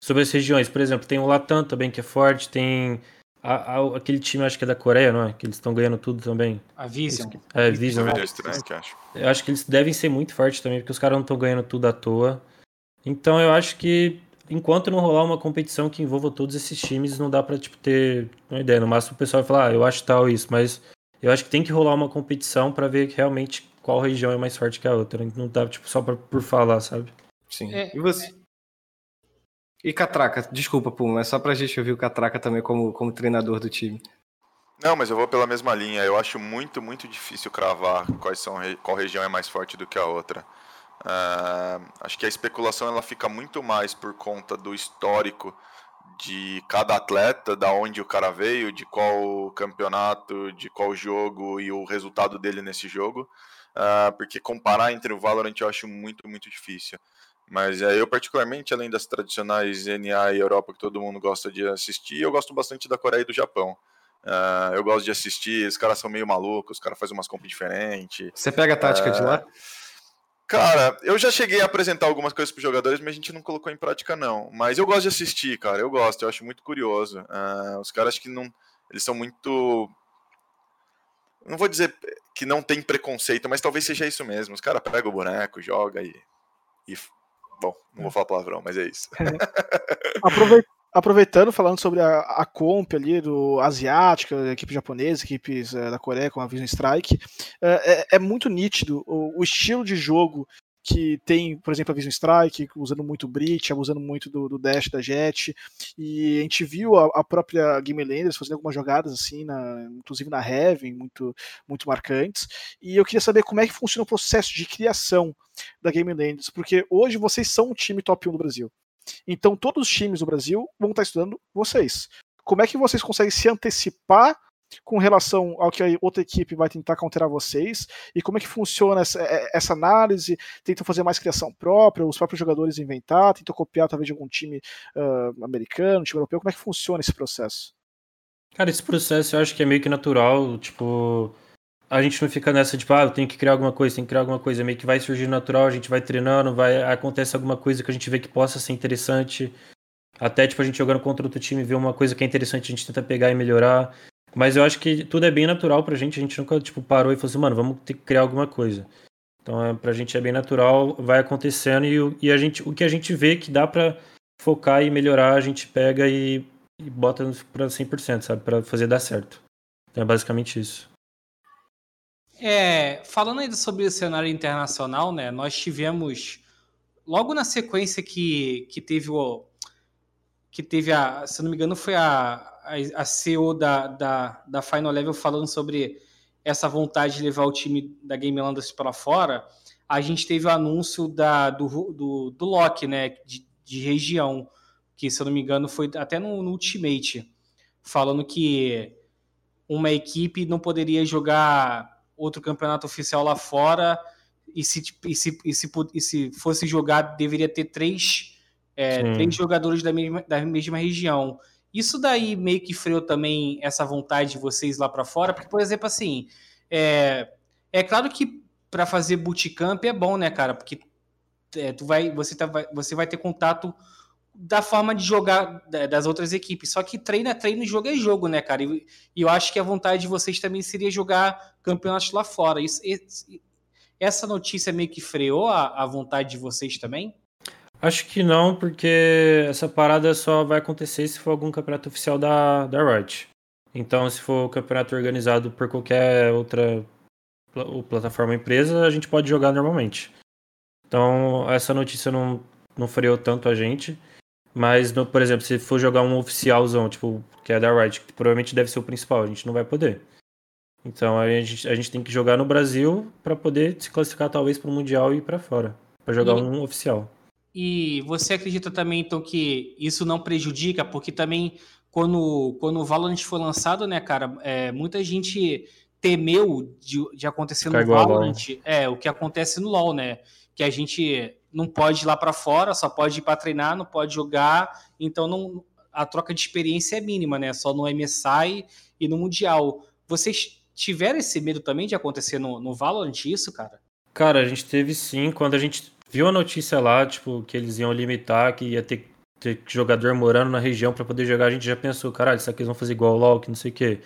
sobre as regiões, por exemplo, tem o Latam também que é forte, tem a, a, aquele time, acho que é da Coreia, não é? Que eles estão ganhando tudo também. A Vision. É, Vision. É estranho, que acho. Eu acho que eles devem ser muito fortes também, porque os caras não estão ganhando tudo à toa. Então eu acho que enquanto não rolar uma competição que envolva todos esses times, não dá pra tipo, ter uma ideia. No máximo o pessoal vai falar, ah, eu acho tal isso, mas eu acho que tem que rolar uma competição para ver realmente qual região é mais forte que a outra. Não dá tipo, só pra, por falar, sabe? Sim. É, e você? E Catraca, desculpa, Pum, é só pra gente ouvir o Catraca também como, como treinador do time. Não, mas eu vou pela mesma linha. Eu acho muito, muito difícil cravar quais são, qual região é mais forte do que a outra. Uh, acho que a especulação ela fica muito mais por conta do histórico de cada atleta, da onde o cara veio, de qual campeonato, de qual jogo e o resultado dele nesse jogo, uh, porque comparar entre o Valorant eu acho muito, muito difícil. Mas é, eu, particularmente, além das tradicionais NA e Europa que todo mundo gosta de assistir, eu gosto bastante da Coreia e do Japão. Uh, eu gosto de assistir, os caras são meio malucos, os caras fazem umas compras diferentes. Você pega a tática uh, de lá? Cara, eu já cheguei a apresentar algumas coisas para os jogadores, mas a gente não colocou em prática, não. Mas eu gosto de assistir, cara. Eu gosto, eu acho muito curioso. Uh, os caras que não. Eles são muito. Não vou dizer que não tem preconceito, mas talvez seja isso mesmo. Os caras pegam o boneco, joga e. e... Bom, não vou falar palavrão, mas é isso. Aproveitando aproveitando, falando sobre a, a comp ali do asiática, equipe japonesa, equipes é, da Coreia com a Vision Strike, é, é, é muito nítido o, o, estilo de jogo que tem, por exemplo, a Vision Strike, usando muito Breach, abusando muito do, do dash da Jet, e a gente viu a, a própria Game Landers fazendo algumas jogadas assim, na, inclusive na Heaven, muito, muito marcantes, e eu queria saber como é que funciona o processo de criação da Game Landers, porque hoje vocês são um time top 1 do Brasil. Então, todos os times do Brasil vão estar estudando vocês. Como é que vocês conseguem se antecipar com relação ao que a outra equipe vai tentar counterar vocês e como é que funciona essa, é, essa análise? Tentam fazer mais criação própria, os próprios jogadores inventar, tentam copiar talvez de algum time uh, americano, time europeu? Como é que funciona esse processo? Cara, esse processo eu acho que é meio que natural, tipo, a gente não fica nessa, tipo, ah, eu tenho que criar alguma coisa, tem que criar alguma coisa, meio que vai surgir natural, a gente vai treinando, vai acontece alguma coisa que a gente vê que possa ser interessante. Até, tipo, a gente jogando contra outro time, vê uma coisa que é interessante, a gente tenta pegar e melhorar. Mas eu acho que tudo é bem natural pra gente, a gente nunca, tipo, parou e falou assim, mano, vamos ter que criar alguma coisa. Então, é, pra gente é bem natural, vai acontecendo e, e a gente, o que a gente vê que dá pra focar e melhorar, a gente pega e, e bota pra 100%, sabe? Pra fazer dar certo. Então é basicamente isso. É, falando ainda sobre o cenário internacional, né? Nós tivemos logo na sequência que, que teve o que teve a, se não me engano, foi a, a, a CEO da, da, da Final Level falando sobre essa vontade de levar o time da Game Landers para fora. A gente teve o anúncio da, do, do, do Loki, né? De, de região, que se eu não me engano foi até no, no Ultimate, falando que uma equipe não poderia jogar outro campeonato oficial lá fora, e se, e se, e se, e se fosse jogar, deveria ter três, é, três jogadores da mesma, da mesma região. Isso daí meio que freou também essa vontade de vocês lá para fora, porque, por exemplo, assim, é, é claro que para fazer bootcamp é bom, né, cara? Porque é, tu vai, você, tá, você vai ter contato da forma de jogar das outras equipes. Só que treino é treino, jogo é jogo, né, cara? E, e eu acho que a vontade de vocês também seria jogar campeonatos lá fora. Isso, essa notícia meio que freou a, a vontade de vocês também? Acho que não, porque essa parada só vai acontecer se for algum campeonato oficial da, da Riot. Então, se for campeonato organizado por qualquer outra plataforma empresa, a gente pode jogar normalmente. Então, essa notícia não, não freou tanto a gente. Mas, no, por exemplo, se for jogar um oficialzão, tipo, que é da Riot, que provavelmente deve ser o principal, a gente não vai poder. Então a gente, a gente tem que jogar no Brasil para poder se classificar talvez para o Mundial e ir para fora, para jogar e, um oficial. E você acredita também então que isso não prejudica, porque também quando, quando o Valorant foi lançado, né, cara, é, muita gente temeu de, de acontecer Ficar no Valorant, é, o que acontece no LoL, né? Que a gente não pode ir lá para fora, só pode ir para treinar, não pode jogar, então não, a troca de experiência é mínima, né? Só no MSI e no Mundial. Vocês tiveram esse medo também de acontecer no, no Valorant isso, cara? Cara, a gente teve sim, quando a gente viu a notícia lá, tipo, que eles iam limitar, que ia ter, ter jogador morando na região para poder jogar, a gente já pensou, caralho, será que eles vão fazer igual o LoL, que não sei o quê.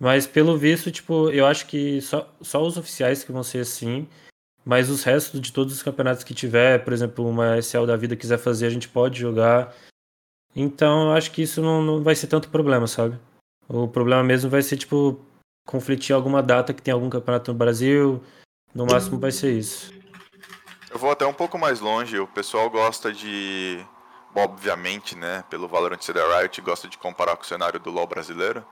Mas pelo visto, tipo, eu acho que só, só os oficiais que vão ser assim, mas os restos de todos os campeonatos que tiver, por exemplo, uma SL da vida quiser fazer, a gente pode jogar. Então eu acho que isso não, não vai ser tanto problema, sabe? O problema mesmo vai ser, tipo, conflitir alguma data que tem algum campeonato no Brasil. No máximo vai ser isso. Eu vou até um pouco mais longe. O pessoal gosta de. Obviamente, né? Pelo Valorant ser da Riot, gosta de comparar com o cenário do LoL brasileiro.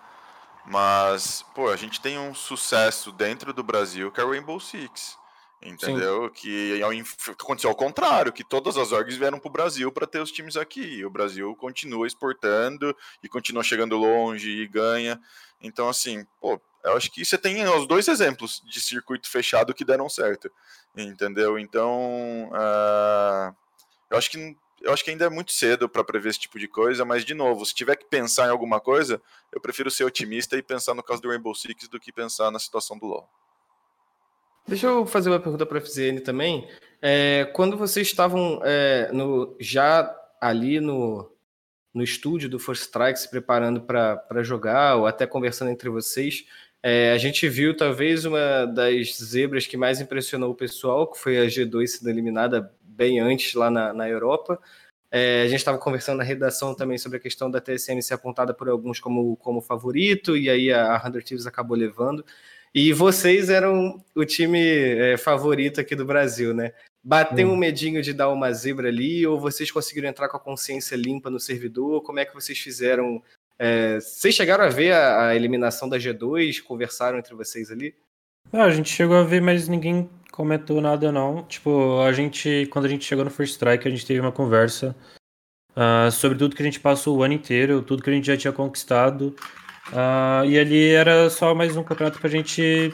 Mas, pô, a gente tem um sucesso dentro do Brasil que é o Rainbow Six. Entendeu? Sim. Que aconteceu ao contrário, que todas as orgs vieram para o Brasil para ter os times aqui. E o Brasil continua exportando e continua chegando longe e ganha. Então, assim, pô, eu acho que você tem os dois exemplos de circuito fechado que deram certo. Entendeu? Então, uh, eu acho que eu acho que ainda é muito cedo para prever esse tipo de coisa, mas de novo, se tiver que pensar em alguma coisa, eu prefiro ser otimista e pensar no caso do Rainbow Six do que pensar na situação do LoL. Deixa eu fazer uma pergunta para a FZN também. É, quando vocês estavam é, no, já ali no, no estúdio do First Strike se preparando para jogar, ou até conversando entre vocês, é, a gente viu talvez uma das zebras que mais impressionou o pessoal, que foi a G2 sendo eliminada bem antes lá na, na Europa. É, a gente estava conversando na redação também sobre a questão da TSM ser apontada por alguns como, como favorito, e aí a, a Hunter Thieves acabou levando. E vocês eram o time é, favorito aqui do Brasil, né? Bateu hum. um medinho de dar uma zebra ali, ou vocês conseguiram entrar com a consciência limpa no servidor? Como é que vocês fizeram? É, vocês chegaram a ver a, a, eliminação da G2? Conversaram entre vocês ali? Ah, a gente chegou a ver, mas ninguém comentou nada não. Tipo, a gente, quando a gente chegou no First Strike, a gente teve uma conversa uh, sobre tudo que a gente passou o ano inteiro, tudo que a gente já tinha conquistado. Uh, e ali era só mais um campeonato pra gente.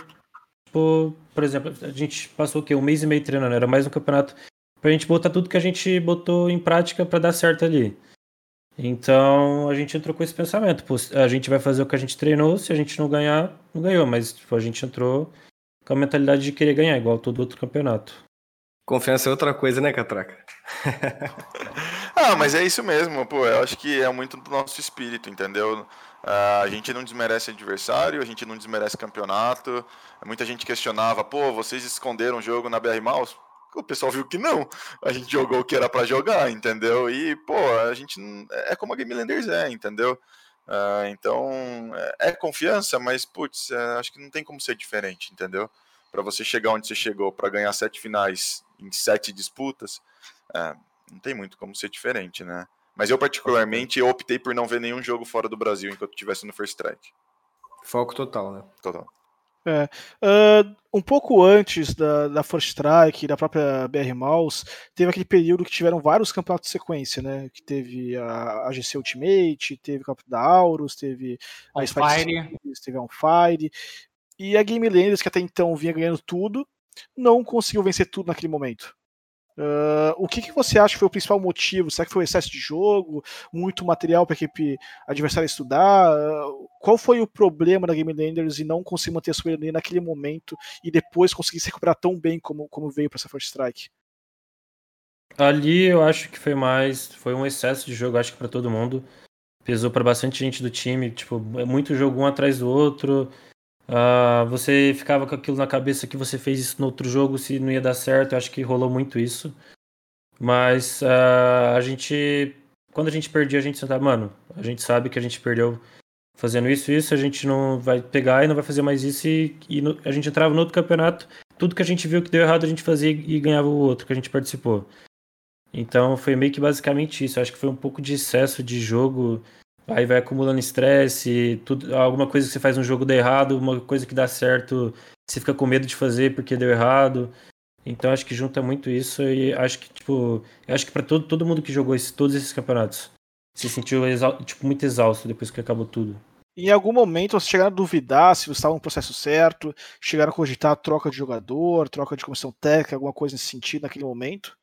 Tipo, por exemplo, a gente passou o quê? Um mês e meio treinando. Era mais um campeonato pra gente botar tudo que a gente botou em prática para dar certo ali. Então a gente entrou com esse pensamento. Pô, a gente vai fazer o que a gente treinou, se a gente não ganhar, não ganhou. Mas tipo, a gente entrou com a mentalidade de querer ganhar, igual todo outro campeonato. Confiança é outra coisa, né, Catraca? ah, mas é isso mesmo, pô. Eu acho que é muito do nosso espírito, entendeu? Uh, a gente não desmerece adversário, a gente não desmerece campeonato. Muita gente questionava, pô, vocês esconderam o jogo na BR Mouse? O pessoal viu que não. A gente jogou o que era para jogar, entendeu? E, pô, a gente é como a Game Landers é, entendeu? Uh, então, é, é confiança, mas, putz, é, acho que não tem como ser diferente, entendeu? Para você chegar onde você chegou, para ganhar sete finais em sete disputas, é, não tem muito como ser diferente, né? Mas eu, particularmente, eu optei por não ver nenhum jogo fora do Brasil enquanto estivesse no First Strike. Foco total, né? Total. É, uh, um pouco antes da, da First Strike e da própria BR Mouse, teve aquele período que tiveram vários campeonatos de sequência, né? Que teve a AGC Ultimate, teve o campeonato da Aurus, teve a Fire, teve a On Fire. E a Game Landers, que até então vinha ganhando tudo, não conseguiu vencer tudo naquele momento. Uh, o que, que, você acha que foi o principal motivo? Será que foi o excesso de jogo? Muito material para a equipe adversária estudar? Uh, qual foi o problema da Game Landers e não conseguir manter a soberania naquele momento e depois conseguir se recuperar tão bem como, como veio para essa First Strike? Ali eu acho que foi mais. Foi um excesso de jogo, acho que para todo mundo. Pesou para bastante gente do time. Tipo, muito jogo um atrás do outro. Uh, você ficava com aquilo na cabeça que você fez isso no outro jogo, se não ia dar certo. Eu acho que rolou muito isso. Mas uh, a gente. Quando a gente perdia, a gente sentava, mano, a gente sabe que a gente perdeu fazendo isso e isso, a gente não vai pegar e não vai fazer mais isso. E, e no, a gente entrava no outro campeonato, tudo que a gente viu que deu errado, a gente fazia e ganhava o outro que a gente participou. Então foi meio que basicamente isso. Eu acho que foi um pouco de excesso de jogo Aí vai acumulando estresse, tudo, alguma coisa que você faz no jogo dá errado, uma coisa que dá certo, você fica com medo de fazer porque deu errado. Então acho que junta muito isso e acho que, tipo, acho que para todo, todo mundo que jogou esse, todos esses campeonatos se sentiu tipo, muito exausto depois que acabou tudo. Em algum momento vocês chegaram a duvidar se estava no processo certo, chegaram a cogitar troca de jogador, troca de comissão técnica, alguma coisa nesse sentido naquele momento?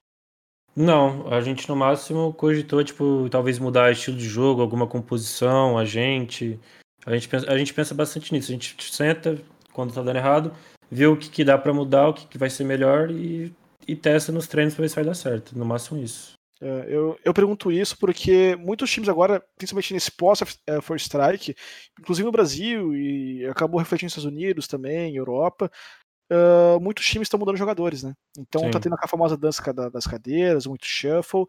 Não, a gente no máximo cogitou, tipo, talvez mudar estilo de jogo, alguma composição, a gente. A gente pensa, a gente pensa bastante nisso. A gente senta quando tá dando errado, vê o que, que dá para mudar, o que, que vai ser melhor e, e testa nos treinos para ver se vai dar certo. No máximo isso. É, eu, eu pergunto isso porque muitos times agora, principalmente nesse pós é, strike, inclusive no Brasil e acabou refletindo nos Estados Unidos também, Europa, uh, muitos times estão mudando jogadores, né? Então tá Sim. tá tendo a famosa dança das cadeiras, muito shuffle,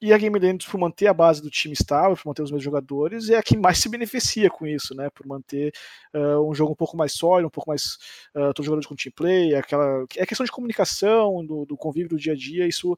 e a Game Land, por manter a base do time estável, por manter os mesmos jogadores, é a que mais se beneficia com isso, né? Por manter uh, um jogo um pouco mais sólido, um pouco mais. Uh, todos os jogadores com team play, aquela. É questão de comunicação, do, do convívio do dia a dia, isso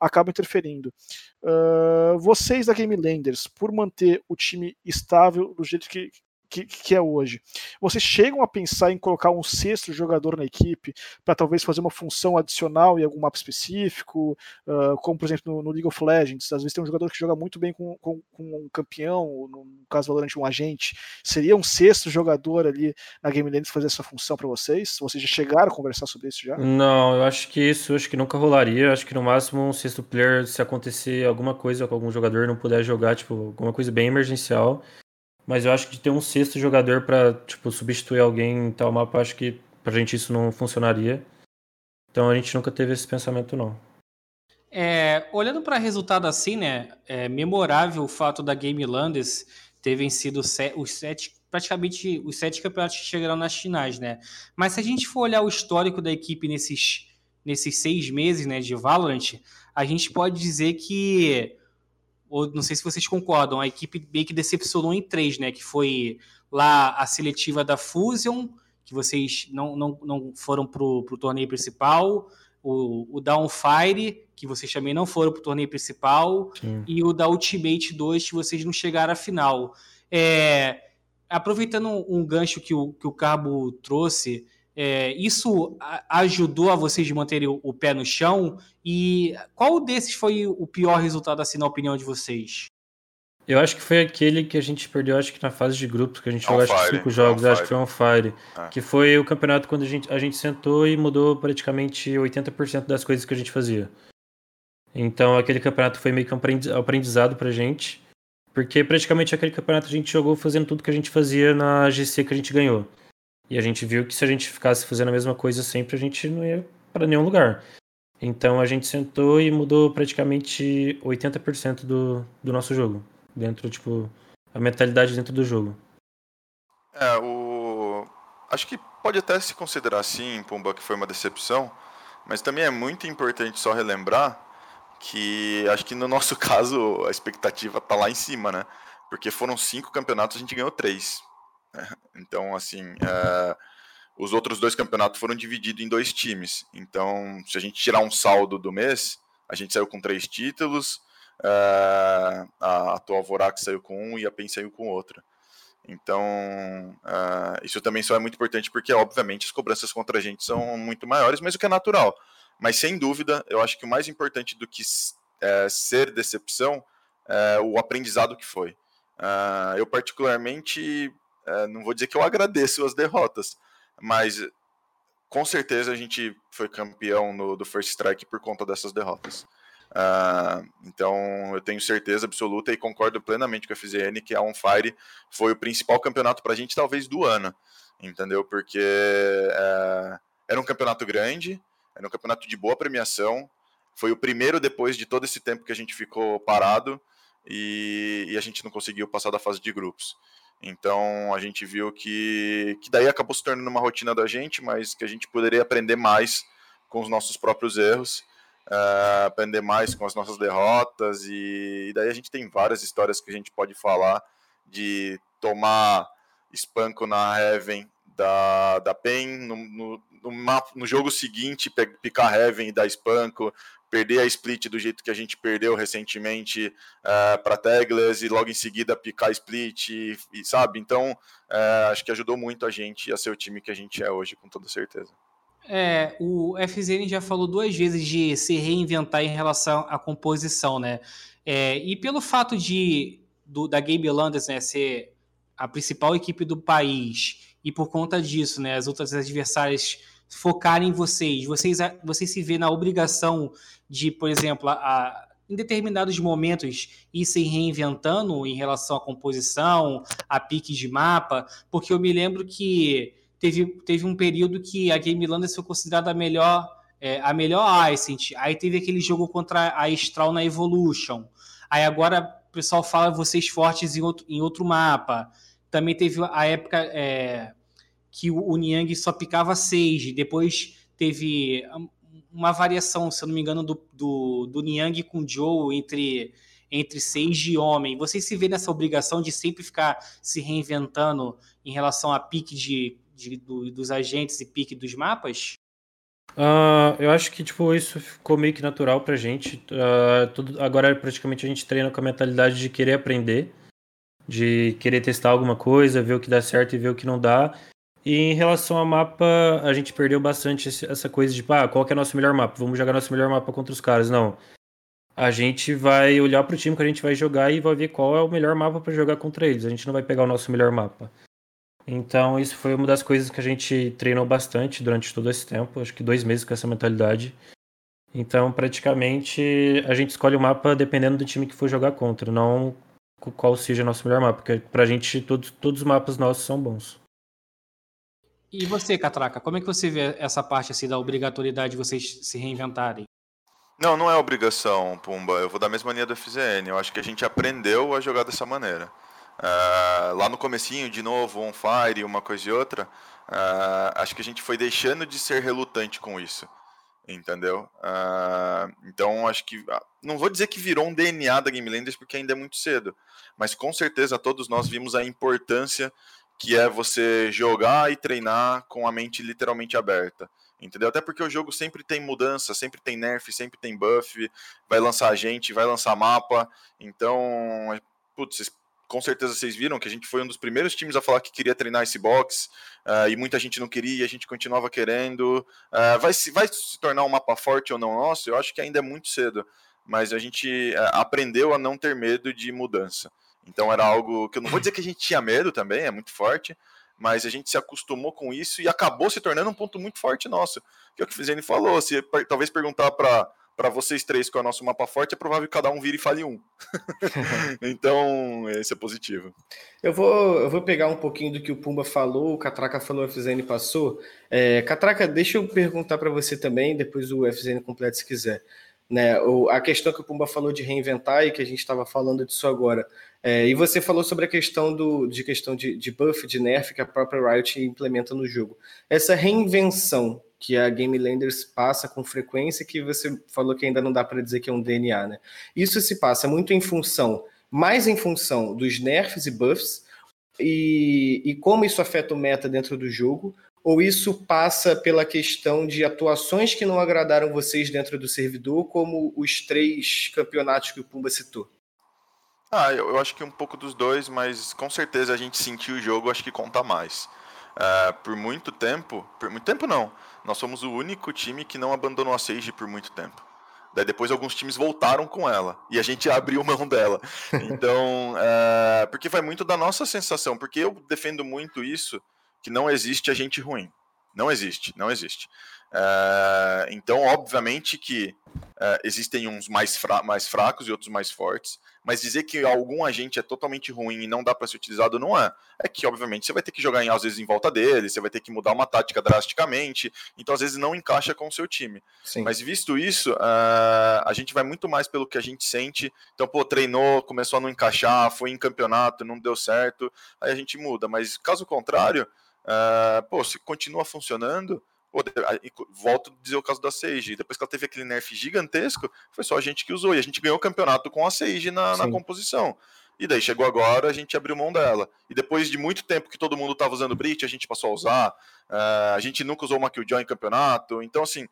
acaba interferindo. Uh, vocês da Game Landers, por manter o time estável do jeito que, que, que, é hoje. Vocês chegam a pensar em colocar um sexto jogador na equipe para talvez fazer uma função adicional em algum mapa específico, uh, como por exemplo no, no, League of Legends, às vezes tem um jogador que joga muito bem com, com, com um campeão, no caso Valorant um agente. Seria um sexto jogador ali na Game Land fazer essa função para vocês? Vocês já chegaram a conversar sobre isso já? Não, eu acho que isso acho que nunca rolaria. Eu acho que no máximo um sexto player, se acontecer alguma coisa com algum jogador não puder jogar, tipo, alguma coisa bem emergencial mas eu acho que ter um sexto jogador para tipo, substituir alguém em tal mapa, acho que pra gente isso não funcionaria. Então a gente nunca teve esse pensamento, não. É, olhando para resultado assim, né? É memorável o fato da Game Landes ter vencido os sete, praticamente os sete campeonatos que chegaram nas finais, né? Mas se a gente for olhar o histórico da equipe nesses, nesses seis meses né, de Valorant, a gente pode dizer que ou não sei se vocês concordam, a equipe meio que decepcionou em três, né? Que foi lá a seletiva da Fusion, que vocês não, não, não foram pro, pro torneio principal, o, o Downfire, que vocês também não foram pro torneio principal, Sim. e o da Ultimate 2, que vocês não chegaram à final. É, aproveitando um gancho que o, que o Carbo trouxe, é, isso ajudou a vocês manterem o, o, pé no chão? E qual desses foi o pior resultado, assim, na opinião de vocês? Eu acho que foi aquele que a gente perdeu, acho que na fase de grupos, que a gente jogou acho que cinco jogos, acho que foi on fire. É. Que foi o campeonato quando a gente, a gente sentou e mudou praticamente 80% das coisas que a gente fazia. Então aquele campeonato foi meio que um aprendizado pra gente. Porque praticamente aquele campeonato a gente jogou fazendo tudo que a gente fazia na GC que a gente ganhou. E a gente viu que se a gente ficasse fazendo a mesma coisa sempre, a gente não ia para nenhum lugar. Então a gente sentou e mudou praticamente 80% do, do nosso jogo. Dentro, tipo, a mentalidade dentro do jogo. É, o. Acho que pode até se considerar assim, Pumba, que foi uma decepção, mas também é muito importante só relembrar que acho que no nosso caso a expectativa tá lá em cima, né? Porque foram cinco campeonatos, a gente ganhou três. Então, assim, é, os outros dois campeonatos foram divididos em dois times. Então, se a gente tirar um saldo do mês, a gente saiu com três títulos, é, a atual Vorax saiu com um e a PEN saiu com outro. Então, é, isso também só é muito importante porque, obviamente, as cobranças contra a gente são muito maiores, mas o que é natural. Mas, sem dúvida, eu acho que o mais importante do que ser decepção é o aprendizado que foi. Eu, particularmente, não vou dizer que eu agradeço as derrotas, mas com certeza a gente foi campeão no, do First Strike por conta dessas derrotas. Uh, então eu tenho certeza absoluta e concordo plenamente com a FZN que a On Fire foi o principal campeonato para a gente, talvez do ano, entendeu? Porque uh, era um campeonato grande, era um campeonato de boa premiação, foi o primeiro depois de todo esse tempo que a gente ficou parado e, e a gente não conseguiu passar da fase de grupos. Então a gente viu que, que daí acabou se tornando uma rotina da gente, mas que a gente poderia aprender mais com os nossos próprios erros, uh, aprender mais com as nossas derrotas, e, e, daí a gente tem várias histórias que a gente pode falar de tomar espanco na Heaven da, da PEN, no, no, no, no jogo seguinte picar Heaven e dar espanco, perder a split do jeito que a gente perdeu recentemente é, para Teglas e logo em seguida picar split, e, e sabe? Então, uh, acho que ajudou muito a gente a ser o time que a gente é hoje, com toda certeza. É, o FZN já falou duas vezes de se reinventar em relação à composição, né? É, e pelo fato de do, da Game Landers né, ser a principal equipe do país e por conta disso, né, as outras adversárias focar em vocês? Vocês, vocês se vê na obrigação de, por exemplo, a, a, em determinados momentos ir se reinventando em relação à composição, a piques de mapa? Porque eu me lembro que teve, teve um período que a Game Landers foi considerada a melhor, é, a melhor Ascent. Aí teve aquele jogo contra a Estral na Evolution. Aí agora o pessoal fala vocês fortes em outro, em outro mapa. Também teve a época é, que o, Niang só picava seis. Depois teve uma variação, se eu não me engano, do, do, do Niang com Joe entre entre seis e homem. Você se vê nessa obrigação de sempre ficar se reinventando em relação a pique de, de do, dos agentes e pique dos mapas? Uh, eu acho que tipo isso ficou meio que natural pra gente. Uh, tudo, agora praticamente a gente treina com a mentalidade de querer aprender, de querer testar alguma coisa, ver o que dá certo e ver o que não dá. E em relação ao mapa, a gente perdeu bastante essa coisa de, ah, qual é o nosso melhor mapa? Vamos jogar nosso melhor mapa contra os caras. Não. A gente vai olhar pro time que a gente vai jogar e vai ver qual é o melhor mapa para jogar contra eles. A gente não vai pegar o nosso melhor mapa. Então, isso foi uma das coisas que a gente treinou bastante durante todo esse tempo, acho que dois meses com essa mentalidade. Então, praticamente, a gente escolhe o mapa dependendo do time que for jogar contra, não qual seja o nosso melhor mapa, porque pra gente todos, todos os mapas nossos são bons. E você, Catraca, como é que você vê essa parte assim, da obrigatoriedade de vocês se reinventarem? Não, não é obrigação, Pumba. Eu vou dar a mesma linha do FZN. Eu acho que a gente aprendeu a jogar dessa maneira. Uh, lá no comecinho, de novo, on fire, uma coisa e outra, uh, acho que a gente foi deixando de ser relutante com isso, entendeu? Uh, então, acho que, não vou dizer que virou um DNA da Game porque ainda é muito cedo, mas com certeza todos nós vimos a importância que é você jogar e treinar com a mente literalmente aberta. Entendeu? Até porque o jogo sempre tem mudança, sempre tem nerf, sempre tem buff, vai lançar gente, vai lançar mapa. Então, putz, com certeza vocês viram que a gente foi um dos primeiros times a falar que queria treinar esse box uh, e muita gente não queria, a gente continuava querendo. Uh, vai, se, vai se tornar um mapa forte ou não nosso? Eu acho que ainda é muito cedo, mas a gente uh, aprendeu a não ter medo de mudança. Então era algo que eu não vou dizer que a gente tinha medo também, é muito forte, mas a gente se acostumou com isso e acabou se tornando um ponto muito forte nosso. Que é o que o Fizene falou, se talvez perguntar para para vocês três, que é o nosso mapa forte, é provável que cada um vire e fale um. então, esse é positivo. Eu vou, eu vou pegar um pouquinho do que o Pumba falou, o Catraca falou, o FZN passou. É, Catraca, deixa eu perguntar para você também, depois o FZN completo se quiser. Né, o, a questão que o Pumba falou de reinventar e que a gente estava falando disso agora. É, e você falou sobre a questão do, de questão de, de buff, de nerf que a própria Riot implementa no jogo. Essa reinvenção que a Game Landers passa com frequência, que você falou que ainda não dá para dizer que é um DNA, né? Isso se passa muito em função, mais em função dos nerfs e buffs, e, e como isso afeta o meta dentro do jogo, ou isso passa pela questão de atuações que não agradaram vocês dentro do servidor, como os três campeonatos que o Pumba citou? Ah, eu, eu acho que um pouco dos dois, mas com certeza a gente sentiu o jogo, acho que conta mais. Uh, por muito tempo, por muito tempo não, nós fomos o único time que não abandonou a Sage por muito tempo. Daí depois alguns times voltaram com ela e a gente abriu mão dela. Então, uh, porque vai muito da nossa sensação, porque eu defendo muito isso, que não existe a gente ruim. Não existe, não existe. Uh, então, obviamente que uh, existem uns mais, fra mais fracos e outros mais fortes, mas dizer que algum agente é totalmente ruim e não dá para ser utilizado não é. É que, obviamente, você vai ter que jogar em, às vezes em volta dele, você vai ter que mudar uma tática drasticamente, então às vezes não encaixa com o seu time. Sim. Mas visto isso, uh, a gente vai muito mais pelo que a gente sente. Então, pô, treinou, começou a não encaixar, foi em campeonato, não deu certo, aí a gente muda. Mas caso contrário, pô, se continua funcionando Pô, volto a dizer o caso da Sage. Depois que ela teve aquele nerf gigantesco, foi só a gente que usou. E a gente ganhou o campeonato com a Sage na, na composição. E daí chegou agora, a gente abriu mão dela. E depois de muito tempo que todo mundo estava usando Brit, a gente passou a usar. Uh, a gente nunca usou uma Killjoy em campeonato. Então, assim,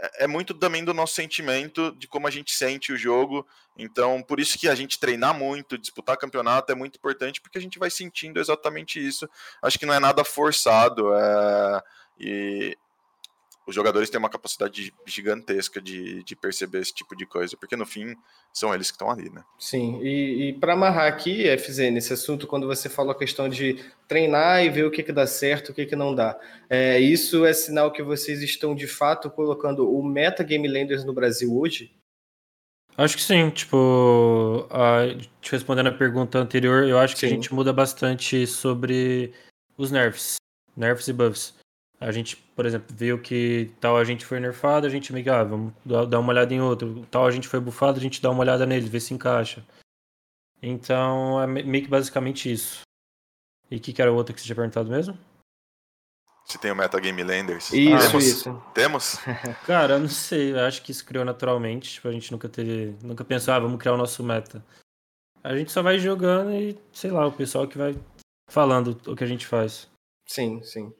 é, é muito também do nosso sentimento, de como a gente sente o jogo. Então, por isso que a gente treinar muito, disputar campeonato é muito importante, porque a gente vai sentindo exatamente isso. Acho que não é nada forçado. É e os jogadores têm uma capacidade gigantesca de, de perceber esse tipo de coisa, porque no fim são eles que estão ali, né? Sim, e, e para amarrar aqui, FZ, nesse assunto, quando você falou a questão de treinar e ver o que, que dá certo, o que, que não dá, é, isso é sinal que vocês estão de fato colocando o meta Game Landers no Brasil hoje? Acho que sim, tipo, a, te respondendo a pergunta anterior, eu acho que sim. a gente muda bastante sobre os nerfs, nerfs e buffs. A gente, por exemplo, viu que tal agente foi nerfado, a gente meio que, ah, vamos dar uma olhada em outro. Tal agente foi bufado, a gente dá uma olhada nele, vê se encaixa. Então, é meio que basicamente isso. E o que, que era o outro que você tinha perguntado mesmo? Se tem o Metagame Landers. Isso, Temos? isso. Temos? Cara, eu não sei. Eu acho que isso criou naturalmente. Tipo, a gente nunca teve. Nunca pensou, ah, vamos criar o nosso meta. A gente só vai jogando e, sei lá, o pessoal que vai falando o que a gente faz. Sim, sim.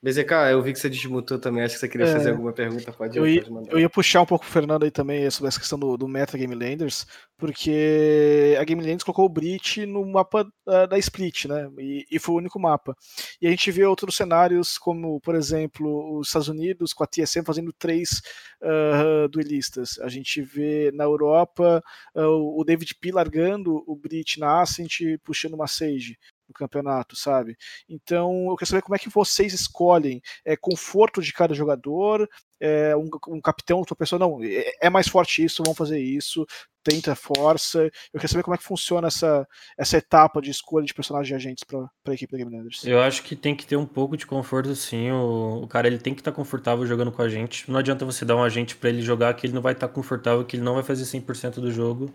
BZK, eu vi que você desmutou também, acho que você queria é, fazer alguma pergunta, pode, eu ia, pode mandar. Eu ia puxar um pouco o Fernando aí também sobre essa questão do, do Meta Game Landers, porque a Game Landers colocou o Breach no mapa uh, da Split, né, e, e, foi o único mapa. E a gente vê outros cenários, como, por exemplo, os Estados Unidos com a TSM fazendo três uh, duelistas. A gente vê na Europa uh, o David P largando o Breach na Ascent puxando uma Sage no campeonato, sabe? Então, eu quero saber como é que vocês escolhem é, conforto de cada jogador, é, um, um, capitão, outra pessoa, não, é, é, mais forte isso, vamos fazer isso, tenta, força. Eu quero saber como é que funciona essa, essa etapa de escolha de personagens e agentes para a equipe da Game Landers. Eu acho que tem que ter um pouco de conforto, sim. O, o cara ele tem que estar tá confortável jogando com a gente. Não adianta você dar um agente para ele jogar que ele não vai estar tá confortável, que ele não vai fazer 100% do jogo.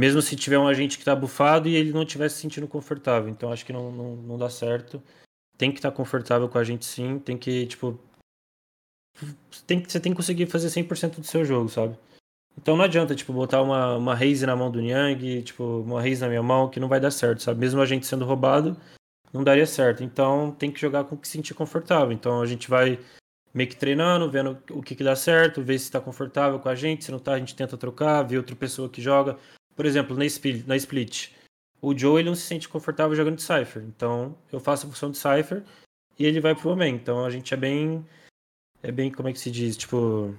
Mesmo se tiver um agente que está bufado e ele não estiver se sentindo confortável. Então acho que não, não, não dá certo. Tem que estar tá confortável com a gente sim. Tem que, tipo. Tem, você tem que conseguir fazer 100% do seu jogo, sabe? Então não adianta, tipo, botar uma, uma raise na mão do Niang, tipo, uma raise na minha mão, que não vai dar certo, sabe? Mesmo a gente sendo roubado, não daria certo. Então tem que jogar com o que se sentir confortável. Então a gente vai meio que treinando, vendo o que, que dá certo, ver se está confortável com a gente, se não tá, a gente tenta trocar, ver outra pessoa que joga. Por exemplo, na split, na split, o Joe ele não se sente confortável jogando de Cypher. Então, eu faço a função de Cypher e ele vai pro Omen. Então, a gente é bem. É bem, como é que se diz? Tipo.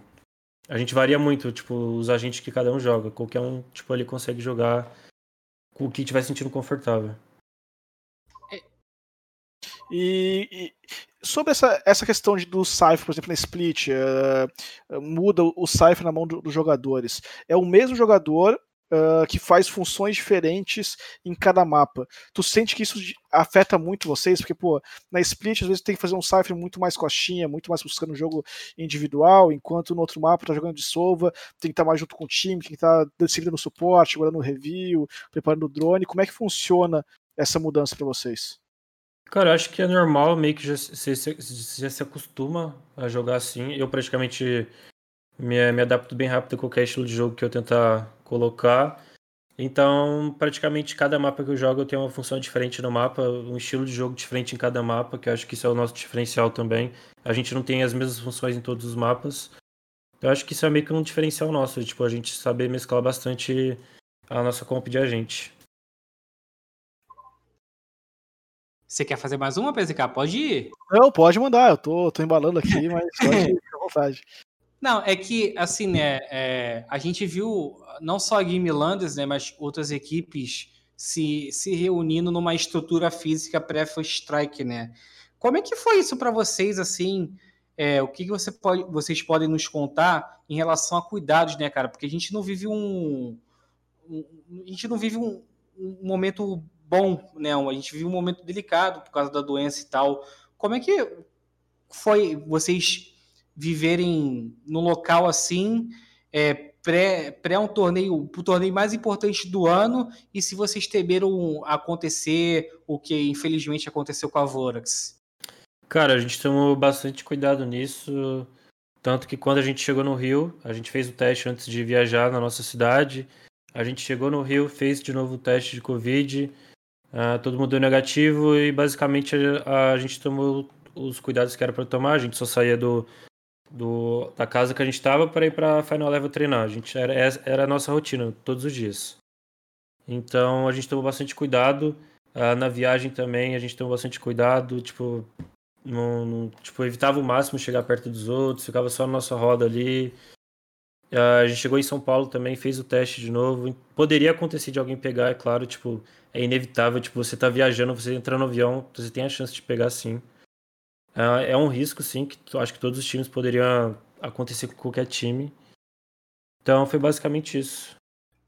A gente varia muito, tipo, os agentes que cada um joga. Qualquer um, tipo, ele consegue jogar com o que estiver sentindo confortável. E, e, sobre essa, essa questão de, do Cypher, por exemplo, na Split, uh, muda o Cypher na mão dos do jogadores. É o mesmo jogador uh, que faz funções diferentes em cada mapa. Tu sente que isso afeta muito vocês? Porque, pô, na Split às vezes tem que fazer um Cypher muito mais coxinha, muito mais buscando um jogo individual, enquanto no outro mapa tá jogando de sova, tem que estar tá mais junto com o time, tem que estar tá decidindo suporte, guardando review, preparando o drone. Como é que funciona essa mudança para vocês? Cara, acho que é normal, meio que já se, já se acostuma a jogar assim. Eu praticamente me, me adapto bem rápido a qualquer estilo de jogo que eu tentar colocar. Então, praticamente cada mapa que eu jogo eu tenho uma função diferente no mapa, um estilo de jogo diferente em cada mapa, que eu acho que isso é o nosso diferencial também. A gente não tem as mesmas funções em todos os mapas. Eu acho que isso é meio que um diferencial nosso, tipo, a gente saber mesclar bastante a nossa comp de agente. Você quer fazer mais uma, PZK? Pode ir. Não, pode mandar, eu tô, tô embalando aqui, mas pode ir, à vontade. Não, é que, assim, né, é, a gente viu não só a Game Landers, né, mas outras equipes se, se reunindo numa estrutura física pré-First Strike, né? Como é que foi isso para vocês, assim? É, o que, que você pode, vocês podem nos contar em relação a cuidados, né, cara? Porque a gente não vive um, um a gente não vive um, um momento bom, né? A gente vive um momento delicado por causa da doença e tal. Como é que foi vocês viverem no local assim, é, pré, pré um torneio, o torneio mais importante do ano, e se vocês temeram acontecer o que infelizmente aconteceu com a Vorax? Cara, a gente tomou bastante cuidado nisso, tanto que quando a gente chegou no Rio, a gente fez o teste antes de viajar na nossa cidade, a gente chegou no Rio, fez de novo o teste de Covid, uh, todo mundo deu negativo e basicamente a, a gente tomou os cuidados que era para tomar, a gente só saía do, do, da casa que a gente estava para ir para Final Level treinar. A gente era, era a nossa rotina todos os dias. Então a gente tomou bastante cuidado. Uh, na viagem também a gente tomou bastante cuidado. Tipo, não, não, tipo, evitava o máximo chegar perto dos outros, ficava só na nossa roda ali. A gente chegou em São Paulo também, fez o teste de novo. Poderia acontecer de alguém pegar, é claro, tipo, é inevitável, tipo, você tá viajando, você entra no avião, você tem a chance de pegar sim. É um risco, sim, que acho que todos os times poderiam acontecer com qualquer time. Então foi basicamente isso.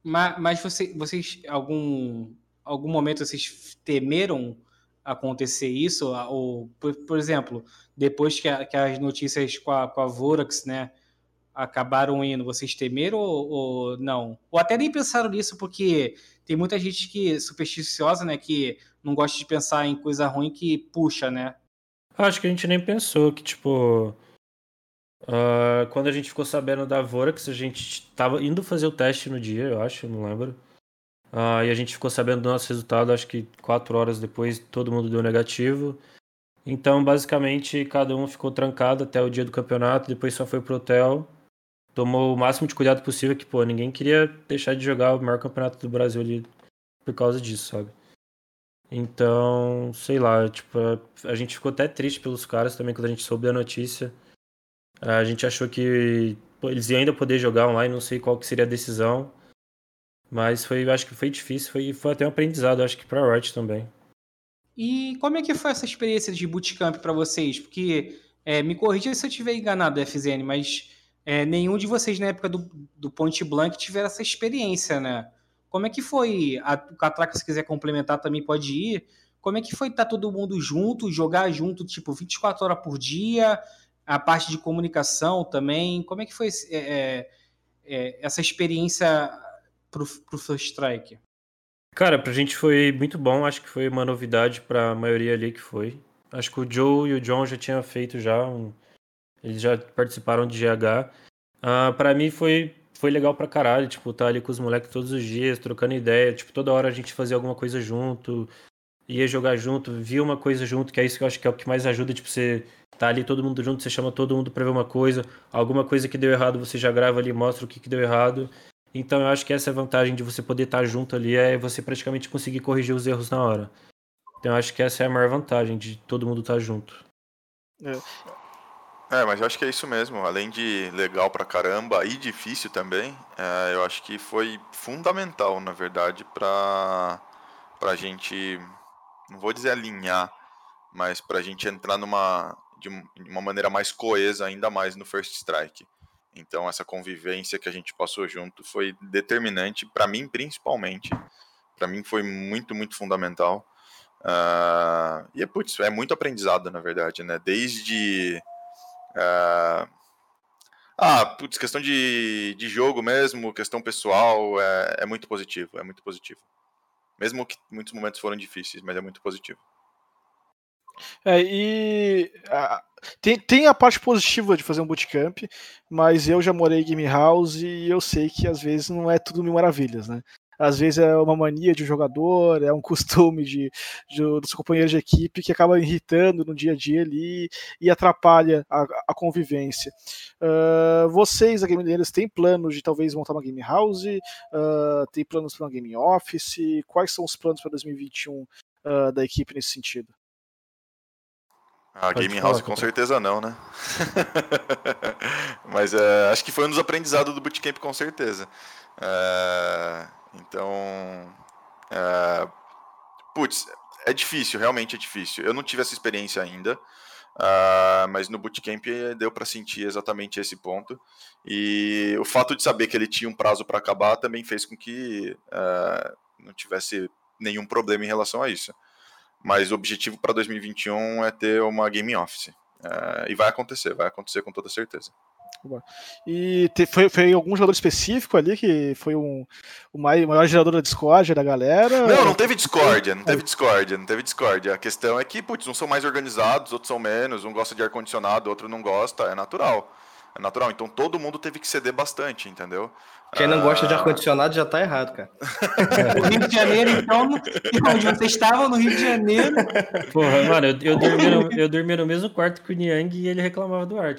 Mas, mas você, vocês, algum, algum momento vocês temeram acontecer isso? Ou, por, por exemplo, depois que, a, que, as notícias com a, com a Vorax, né, acabaram indo, vocês temeram ou, ou, não? Ou até nem pensaram nisso, porque tem muita gente que supersticiosa, né, que não gosta de pensar em coisa ruim que puxa, né? Acho que a gente nem pensou que, tipo, Uh, quando a gente ficou sabendo da Vorax, a gente tava indo fazer o teste no dia, eu acho, não lembro. Uh, e a gente ficou sabendo do nosso resultado, acho que quatro horas depois todo mundo deu negativo. Então, basicamente, cada um ficou trancado até o dia do campeonato, depois só foi pro hotel. Tomou o máximo de cuidado possível, que, pô, ninguém queria deixar de jogar o maior campeonato do Brasil ali por causa disso, sabe? Então, sei lá, tipo, a gente ficou até triste pelos caras também quando a gente soube da notícia. A gente achou que eles iam ainda poder jogar online, não sei qual que seria a decisão. Mas foi, acho que foi difícil, foi, foi até um aprendizado, acho que para Riot também. E como é que foi essa experiência de bootcamp para vocês? Porque é, me corrija se eu estiver enganado, FZN, mas é, nenhum de vocês na época do, do Point Blank tiveram essa experiência, né? Como é que foi? A, Catraca, se quiser complementar, também pode ir. Como é que foi estar tá todo mundo junto, jogar junto, tipo, 24 horas por dia? a parte de comunicação também. Como é que foi é, é, é, essa experiência para o First Strike? Cara, pra gente foi muito bom, acho que foi uma novidade para a maioria ali que foi. Acho que o Joe e o John já tinham feito já, um... eles já participaram de GH. Uh, para mim foi, foi legal pra caralho, tipo, estar tá ali com os moleques todos os dias, trocando ideia, tipo, toda hora a gente fazia alguma coisa junto, ia jogar junto, via uma coisa junto, que é isso que eu acho que é o que mais ajuda, tipo, você Tá ali todo mundo junto, você chama todo mundo para ver uma coisa, alguma coisa que deu errado, você já grava ali, mostra o que, que deu errado. Então eu acho que essa é a vantagem de você poder estar tá junto ali, é você praticamente conseguir corrigir os erros na hora. Então eu acho que essa é a maior vantagem de todo mundo estar tá junto. É. É, mas eu acho que é isso mesmo. Além de legal pra caramba e difícil também, é, eu acho que foi fundamental, na verdade, pra, pra gente, não vou dizer alinhar, mas pra gente entrar numa, de uma maneira mais coesa, ainda mais no First Strike. Então, essa convivência que a gente passou junto foi determinante, para mim, principalmente. Para mim, foi muito, muito fundamental. Uh, e, putz, é muito aprendizado, na verdade, né? Desde. Uh, ah, putz, questão de, de jogo mesmo, questão pessoal, é, é muito positivo, é muito positivo. Mesmo que muitos momentos foram difíceis, mas é muito positivo. É, e a, tem, tem a parte positiva de fazer um bootcamp, mas eu já morei em Game House e eu sei que às vezes não é tudo mil maravilhas, né? Às vezes é uma mania de um jogador, é um costume de, de, dos companheiros de equipe que acaba irritando no dia a dia ali e atrapalha a, a convivência. Uh, vocês, da Game Leaders, têm planos de talvez montar uma Game House? Uh, tem planos para uma Game Office? Quais são os planos para 2021 uh, da equipe nesse sentido? A Game House com certeza não, né? Mas é, acho que foi um dos aprendizados do Bootcamp com certeza. É, então, é, putz, é difícil, realmente é difícil. Eu não tive essa experiência ainda, uh, mas no Bootcamp deu para sentir exatamente esse ponto. E o fato de saber que ele tinha um prazo para acabar também fez com que uh, não tivesse nenhum problema em relação a isso. Mas o objetivo para 2021 é ter uma Game Office. É, e vai acontecer, vai acontecer com toda certeza. E te, foi, foi algum jogador específico ali que foi um, o maior, maior gerador da discórdia da galera? Não, não teve discórdia, não teve discórdia, não teve discórdia. A questão é que, putz, uns são mais organizados, outros são menos, um gosta de ar-condicionado, outro não gosta, é natural. É natural, então todo mundo teve que ceder bastante, entendeu? Quem não gosta de ah. ar-condicionado já tá errado, cara. O Rio de Janeiro, então, onde você estava no Rio de Janeiro. Porra, mano, eu, eu, dormi, no, eu dormi no mesmo quarto que o Niang e ele reclamava do ar.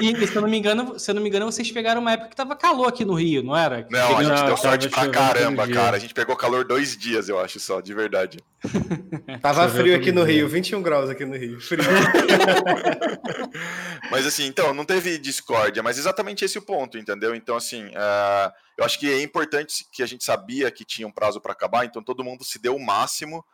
E, se eu não me engano, se eu não me engano, vocês pegaram uma época que tava calor aqui no Rio, não era? Não, a gente Não, deu sorte pra caramba, cara. A gente pegou calor dois dias, eu acho, só, de verdade. Tava frio aqui no dia. Rio, 21 graus aqui no Rio. Frio. Mas assim, então, não teve discórdia, mas exatamente esse o ponto, entendeu? Então, assim, eh, eu acho que é importante que a gente sabia que tinha um prazo para acabar, então todo mundo se deu o máximo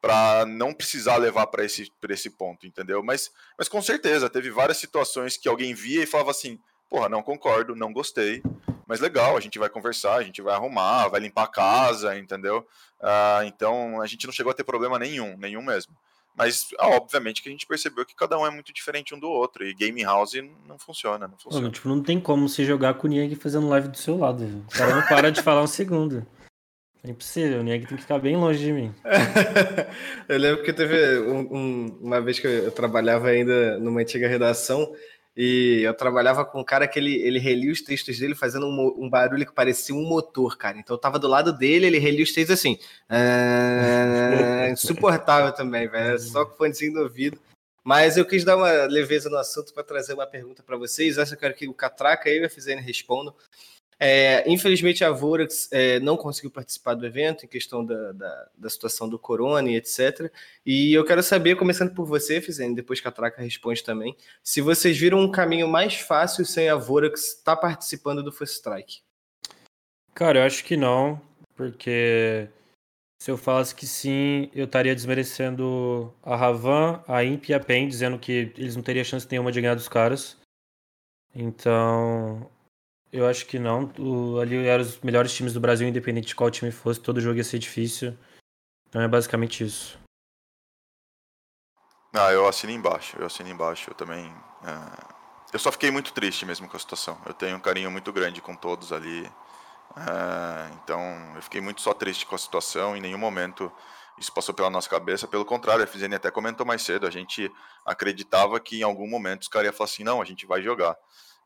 para não precisar levar para esse, esse ponto, entendeu? Mas, mas com certeza, teve várias situações que alguém via e falava assim: porra, não concordo, não gostei, mas legal, a gente vai conversar, a gente vai arrumar, vai limpar a casa, entendeu? Ah, então a gente não chegou a ter problema nenhum, nenhum mesmo. Mas, ah, obviamente, que a gente percebeu que cada um é muito diferente um do outro. E Game House não funciona, não funciona. Mano, tipo, não tem como você jogar com o Niang fazendo live do seu lado. velho. O cara não para de falar um segundo. É impossível, o Niang tem que ficar bem longe de mim. eu lembro que teve um- um- uma vez que eu trabalhava ainda numa antiga redação e eu trabalhava com um cara que ele, ele relia os textos dele fazendo um, um barulho que parecia um motor, cara. Então eu tava do lado dele, ele relia os textos assim. ah, insuportável também, velho. Só com fonezinho no ouvido. Mas eu quis dar uma leveza no assunto para trazer uma pergunta para vocês. Essa eu quero que o Catraca e o FZN respondam. É, infelizmente, a Vorax é, não conseguiu participar do evento em questão da, da, da situação do corona e etc. E eu quero saber, começando por você, Fizene, depois que a Traca responde também, se vocês viram um caminho mais fácil sem a Vorax estar participando do First Strike. Cara, eu acho que não, porque se eu falasse que sim, eu estaria desmerecendo a Ravan, a Imp e a PEN, dizendo que eles não teriam chance nenhuma de ganhar dos caras. Então, eu acho que não. O, ali eram os melhores times do Brasil, independente de qual time fosse, todo jogo ia ser difícil. Então é basicamente isso. Ah, eu assino embaixo, eu assino embaixo, eu também. é, Eu só fiquei muito triste mesmo com a situação. Eu tenho um carinho muito grande com todos ali. é, Então, eu fiquei muito só triste com a situação. Em nenhum momento isso passou pela nossa cabeça. Pelo contrário, a FZN até comentou mais cedo. A gente acreditava que em algum momento os caras iam falar assim: não, a gente vai jogar.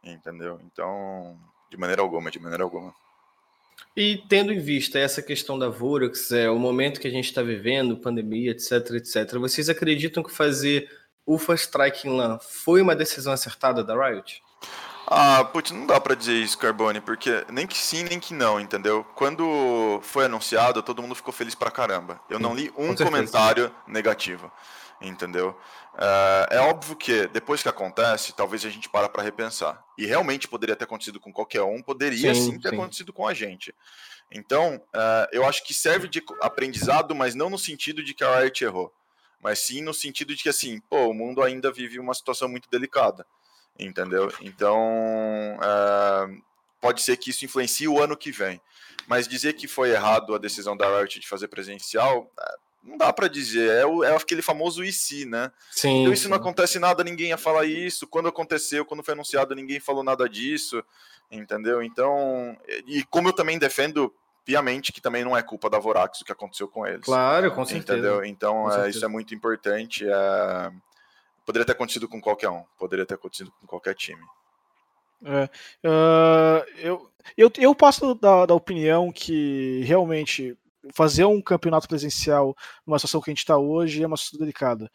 Entendeu? Então, de maneira alguma, de maneira alguma. E tendo em vista essa questão da Vorax, é, o momento que a gente está vivendo, pandemia, etc, etc, vocês acreditam que fazer First Strike em LAN foi uma decisão acertada da Riot? Ah, putz, não dá pra dizer isso, Carbone, porque nem que sim, nem que não, entendeu? Quando foi anunciado, todo mundo ficou feliz pra caramba. Eu não li um com certeza. comentário negativo, entendeu? É, é óbvio que depois que acontece, talvez a gente para pra repensar. E realmente poderia ter acontecido com qualquer um, poderia Sim, sim, ter sim. acontecido com a gente. Então, é, eu acho que serve de aprendizado, mas não no sentido de que a Riot errou. Mas sim no sentido de que, assim, pô, o mundo ainda vive uma situação muito delicada entendeu? Então, é, pode ser que isso influencie o ano que vem. Mas dizer que foi errado a decisão da Riot de fazer presencial, não dá pra dizer. É, o- é aquele famoso e se, né? Sim. Então, isso não acontece nada, ninguém ia falar isso. Quando aconteceu, quando foi anunciado, ninguém falou nada disso, entendeu? Então, e como eu também defendo piamente que também não é culpa da Vorax o que aconteceu com eles. Claro, com certeza. Entendeu? Então, é, certeza. isso é muito importante. é, Poderia ter acontecido com qualquer um, poderia ter acontecido com qualquer time. É, ah, eu, eu, eu passo da, da opinião que realmente fazer um campeonato presencial numa situação que a gente está hoje é uma situação delicada.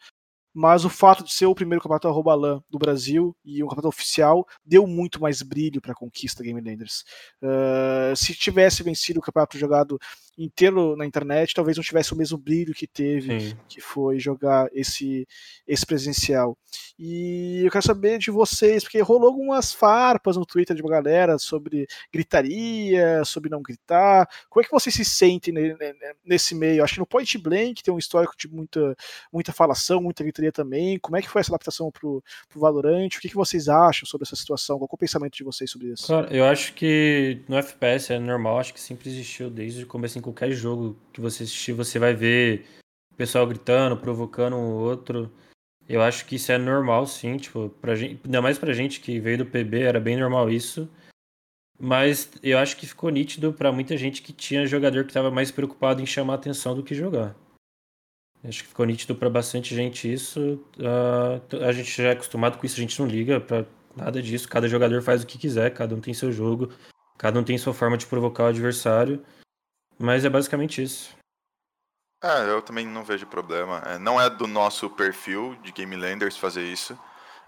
Mas o fato de ser o primeiro campeonato arroba LAN do Brasil e um campeonato oficial deu muito mais brilho para a conquista Game Landers. Ah, se tivesse vencido o campeonato jogado inteiro na internet, talvez não tivesse o mesmo brilho que teve Sim. que foi jogar esse, esse presencial. E eu quero saber de vocês, porque rolou algumas farpas no Twitter de uma galera sobre gritaria, sobre não gritar. Como é que vocês se sentem ne- ne- nesse meio? Acho que no Point Blank tem um histórico de muita, muita falação, muita gritaria também. Como é que foi essa adaptação pro, pro Valorant? O que, que vocês acham sobre essa situação? Qual é o pensamento de vocês sobre isso? Cara, eu acho que no FPS é normal, acho que sempre existiu desde o começo em qualquer jogo que você assistir, você vai ver o pessoal gritando, provocando um outro. Eu acho que isso é normal, sim, tipo, pra gente, ainda mais pra gente que veio do PB, era bem normal isso. Mas eu acho que ficou nítido pra muita gente que tinha jogador que tava mais preocupado em chamar atenção do que jogar. Acho que ficou nítido pra bastante gente isso. Ah, a gente já é acostumado com isso, a gente não liga pra nada disso. Cada jogador faz o que quiser, cada um tem seu jogo, cada um tem sua forma de provocar o adversário. Mas é basicamente isso. É, eu também não vejo problema. É, não é do nosso perfil de Game Landers fazer isso.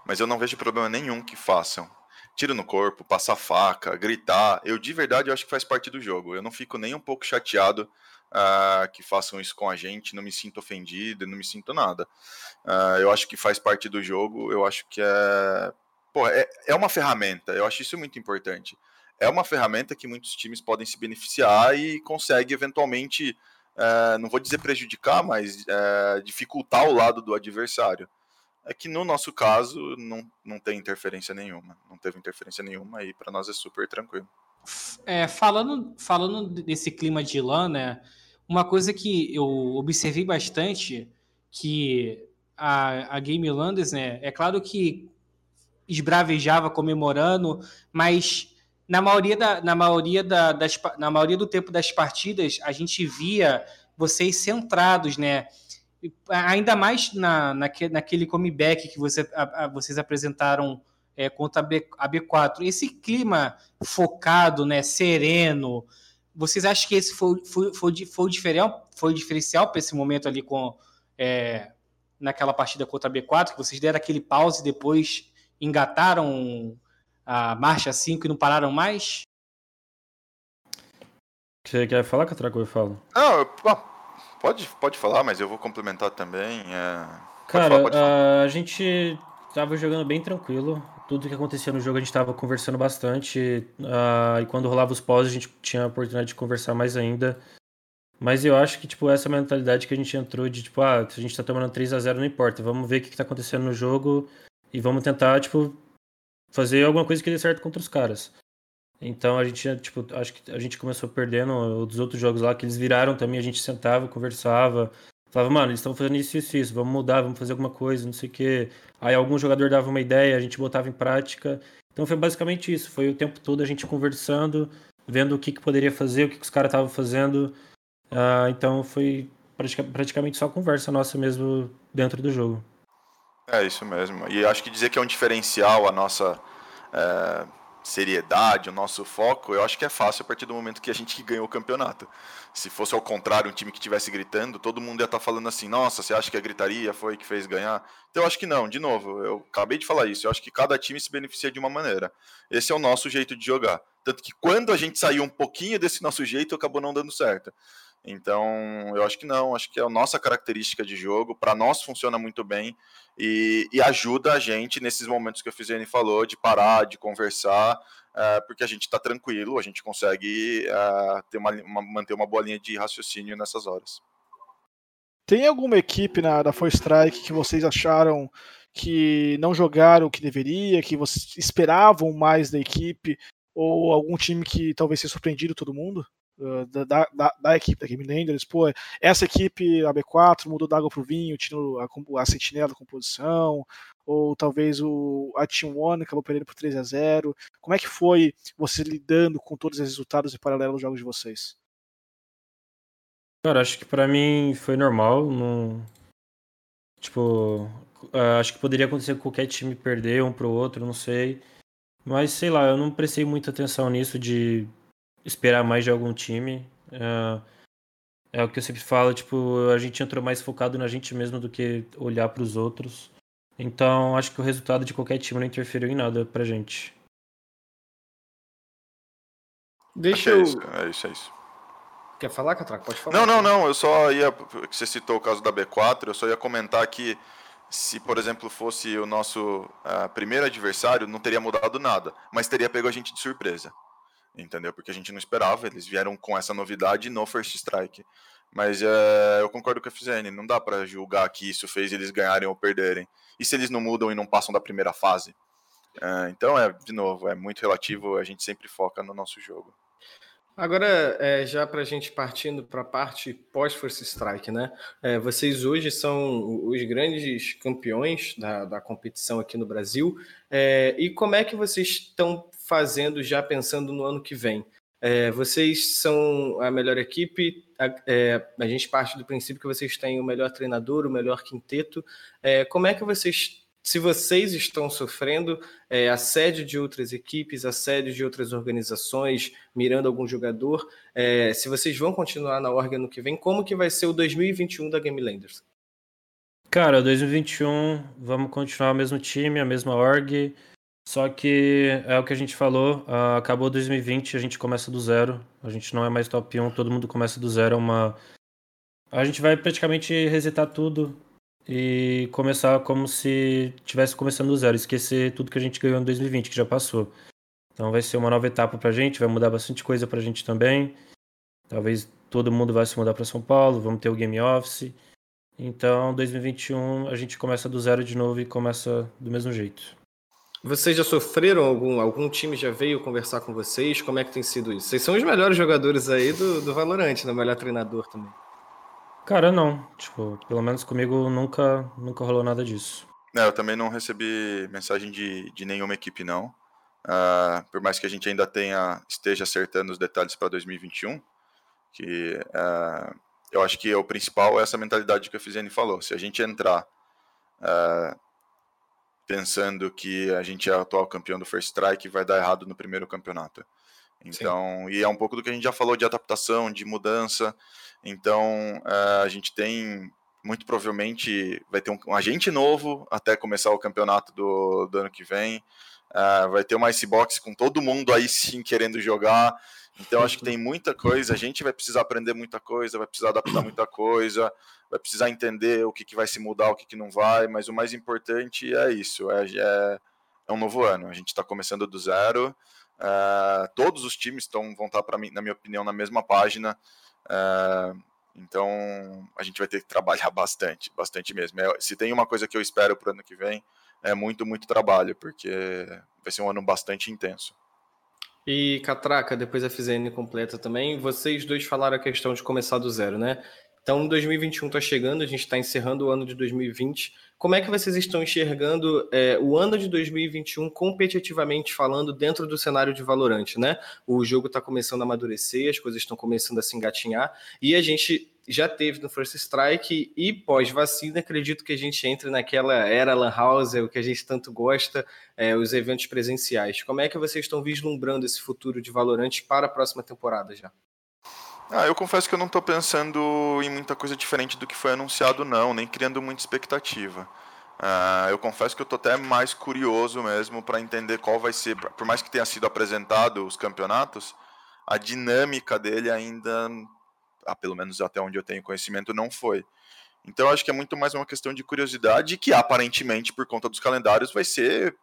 mas eu não vejo problema nenhum que façam. Tiro no corpo, passar faca, gritar. Eu de verdade eu acho que faz parte do jogo. Eu não fico nem um pouco chateado uh, que façam isso com a gente, não me sinto ofendido, não me sinto nada. Uh, eu acho que faz parte do jogo, eu acho que é. Pô, é, é uma ferramenta, eu acho isso muito importante. É uma ferramenta que muitos times podem se beneficiar e consegue eventualmente, uh, não vou dizer prejudicar, mas uh, dificultar o lado do adversário. É que no nosso caso não, não tem interferência nenhuma, não teve interferência nenhuma e para nós é super tranquilo. É, falando, falando desse clima de LAN, né? Uma coisa que eu observei bastante que a, a Game Landers, né? É claro que esbravejava comemorando, mas na maioria, da, na, maioria da, das, na maioria do tempo das partidas a gente via vocês centrados, né? Ainda mais na, naque, naquele comeback que você, a, a, vocês apresentaram é, contra a, B, a B4. Esse clima focado, né, sereno, vocês acham que esse foi, foi, foi, foi o diferencial, foi o diferencial para esse momento ali com é, naquela partida contra a B4, que vocês deram aquele pause e depois engataram a marcha 5 e não pararam mais? Você quer falar, Catraco? Eu falo. Não, pode, pode falar, mas eu vou complementar também. É... Cara, falar, a gente tava jogando bem tranquilo tudo que acontecia no jogo a gente estava conversando bastante. Uh, e quando rolava os pós, a gente tinha a oportunidade de conversar mais ainda. Mas eu acho que, tipo, essa mentalidade que a gente entrou de, tipo, ah, se a gente tá tomando 3 a 0 não importa, vamos ver o que, que tá acontecendo no jogo e vamos tentar, tipo, fazer alguma coisa que dê certo contra os caras. Então a gente, tipo, acho que a gente começou perdendo dos outros jogos lá, que eles viraram também, a gente sentava, conversava, Falava, mano, eles estão fazendo isso, isso, isso, vamos mudar, vamos fazer alguma coisa, não sei o quê. Aí algum jogador dava uma ideia, a gente botava em prática. Então foi basicamente isso, foi o tempo todo a gente conversando, vendo o que, que poderia fazer, o que, que os caras estavam fazendo. Uh, então foi praticamente só conversa nossa mesmo dentro do jogo. É isso mesmo. E acho que dizer que é um diferencial a nossa é, seriedade, o nosso foco, eu acho que é fácil a partir do momento que a gente ganhou o campeonato se fosse ao contrário, um time que estivesse gritando, todo mundo ia estar tá falando assim: nossa, você acha que a gritaria foi que fez ganhar? Então eu acho que não, de novo, eu acabei de falar isso, eu acho que cada time se beneficia de uma maneira. Esse é o nosso jeito de jogar. Tanto que quando a gente saiu um pouquinho desse nosso jeito, acabou não dando certo. Então, eu acho que não, acho que é a nossa característica de jogo, para nós funciona muito bem e, e, ajuda a gente nesses momentos que a Fizene falou, de parar, de conversar, uh, porque a gente está tranquilo, a gente consegue uh, ter uma, uma, manter uma boa linha de raciocínio nessas horas. Tem alguma equipe na, da Four Strike que vocês acharam que não jogaram o que deveria, que vocês esperavam mais da equipe, ou algum time que talvez tenha surpreendido todo mundo? Da, da, da, equipe da Game Landers, pô, essa equipe, a B4, mudou da água pro vinho, tirou a, a sentinela da composição, ou talvez o a Team One acabou perdendo por 3 a 0 Como é que foi você lidando com todos os resultados em paralelo aos jogos de vocês? Cara, acho que para mim foi normal, tipo, acho que poderia acontecer qualquer time perder um pro outro, não sei. Mas sei lá, eu não prestei muita atenção nisso de esperar mais de algum time. É, é o que eu sempre falo, tipo, a gente entrou mais focado na gente mesmo do que olhar para os outros. Então, acho que o resultado de qualquer time não interferiu em nada pra gente. Deixa é eu... É isso, é isso, é isso. Quer falar, Catraco? Pode falar. Não, não, não. Eu só ia. Você citou o caso da B4, eu só ia comentar que se, por exemplo, fosse o nosso uh, primeiro adversário, não teria mudado nada, mas teria pego a gente de surpresa. Entendeu? Porque a gente não esperava, eles vieram com essa novidade no First Strike. Mas é, eu concordo com a FZN, não dá para julgar que isso fez eles ganharem ou perderem. E se eles não mudam e não passam da primeira fase? É, então, é de novo, é muito relativo, a gente sempre foca no nosso jogo. Agora, é, já para a gente partindo para a parte pós-Force Strike, né? É, vocês hoje são os grandes campeões da, da competição aqui no Brasil. É, e como é que vocês estão fazendo já pensando no ano que vem? É, vocês são a melhor equipe, a, é, a, gente parte do princípio que vocês têm o melhor treinador, o melhor quinteto. É, como é que vocês, se vocês estão sofrendo é, assédio de outras equipes, assédio de outras organizações, mirando algum jogador, é, se vocês vão continuar na Orga no que vem, como que vai ser o 2021 da Game Landers? Cara, 2021, vamos continuar o mesmo time, a mesma org. Só que é o que a gente falou, uh, acabou 2020, a gente começa do zero. A gente não é mais top 1, todo mundo começa do zero. É uma... A gente vai praticamente resetar tudo e começar como se tivesse começando do zero, esquecer tudo que a gente ganhou em 2020, que já passou. Então vai ser uma nova etapa pra gente, vai mudar bastante coisa pra gente também. Talvez todo mundo vai se mudar para São Paulo, vamos ter o Game Office. Então, 2021 a gente começa do zero de novo e começa do mesmo jeito. Vocês já sofreram algum algum time já veio conversar com vocês? Como é que tem sido isso? Vocês são os melhores jogadores aí do, do Valorant, né? O melhor treinador também. Cara, não. Tipo, pelo menos comigo nunca nunca rolou nada disso. É, eu também não recebi mensagem de, de nenhuma equipe, não. Uh, por mais que a gente ainda tenha esteja acertando os detalhes para 2021, que uh, eu acho que o principal é essa mentalidade que a Fizene falou. Se a gente entrar uh, pensando que a gente é o atual campeão do First Strike, vai dar errado no primeiro campeonato. Então, Sim. e é um pouco do que a gente já falou de adaptação, de mudança. Então, uh, a gente tem muito provavelmente vai ter um, um, agente novo até começar o campeonato do, do ano que vem. Uh, vai ter uma Icebox com todo mundo aí sim querendo jogar. Então acho que tem muita coisa, a gente vai precisar aprender muita coisa, vai precisar adaptar muita coisa, vai precisar entender o que, que vai se mudar, o que, que não vai, mas o mais importante é isso, é, é, é um novo ano, a gente está começando do zero, é, todos os times estão, vão estar, tá, mim, na minha opinião, na mesma página, é, então a gente vai ter que trabalhar bastante, bastante mesmo. É, se tem uma coisa que eu espero para o ano que vem, é muito, muito trabalho, porque vai ser um ano bastante intenso. E Catraca, depois a FZN completa também. Vocês dois falaram a questão de começar do zero, né? Então, 2021 está chegando, a gente está encerrando o ano de 2020. Como é que vocês estão enxergando é, o ano de 2021 competitivamente falando dentro do cenário de Valorant, né? O jogo está começando a amadurecer, as coisas estão começando a se engatinhar e a gente já teve no First Strike e pós-vacina, acredito que a gente entre naquela era Lan House, o que a gente tanto gosta, é, os eventos presenciais. Como é que vocês estão vislumbrando esse futuro de Valorant para a próxima temporada já? Ah, eu confesso que eu não estou pensando em muita coisa diferente do que foi anunciado, não, nem criando muita expectativa. Uh, eu confesso que eu estou até mais curioso mesmo para entender qual vai ser, por mais que tenha sido apresentado os campeonatos, a dinâmica dele ainda ah, pelo menos até onde eu tenho conhecimento, não foi. Então, acho que é muito mais uma questão de curiosidade que, aparentemente, por conta dos calendários, vai ser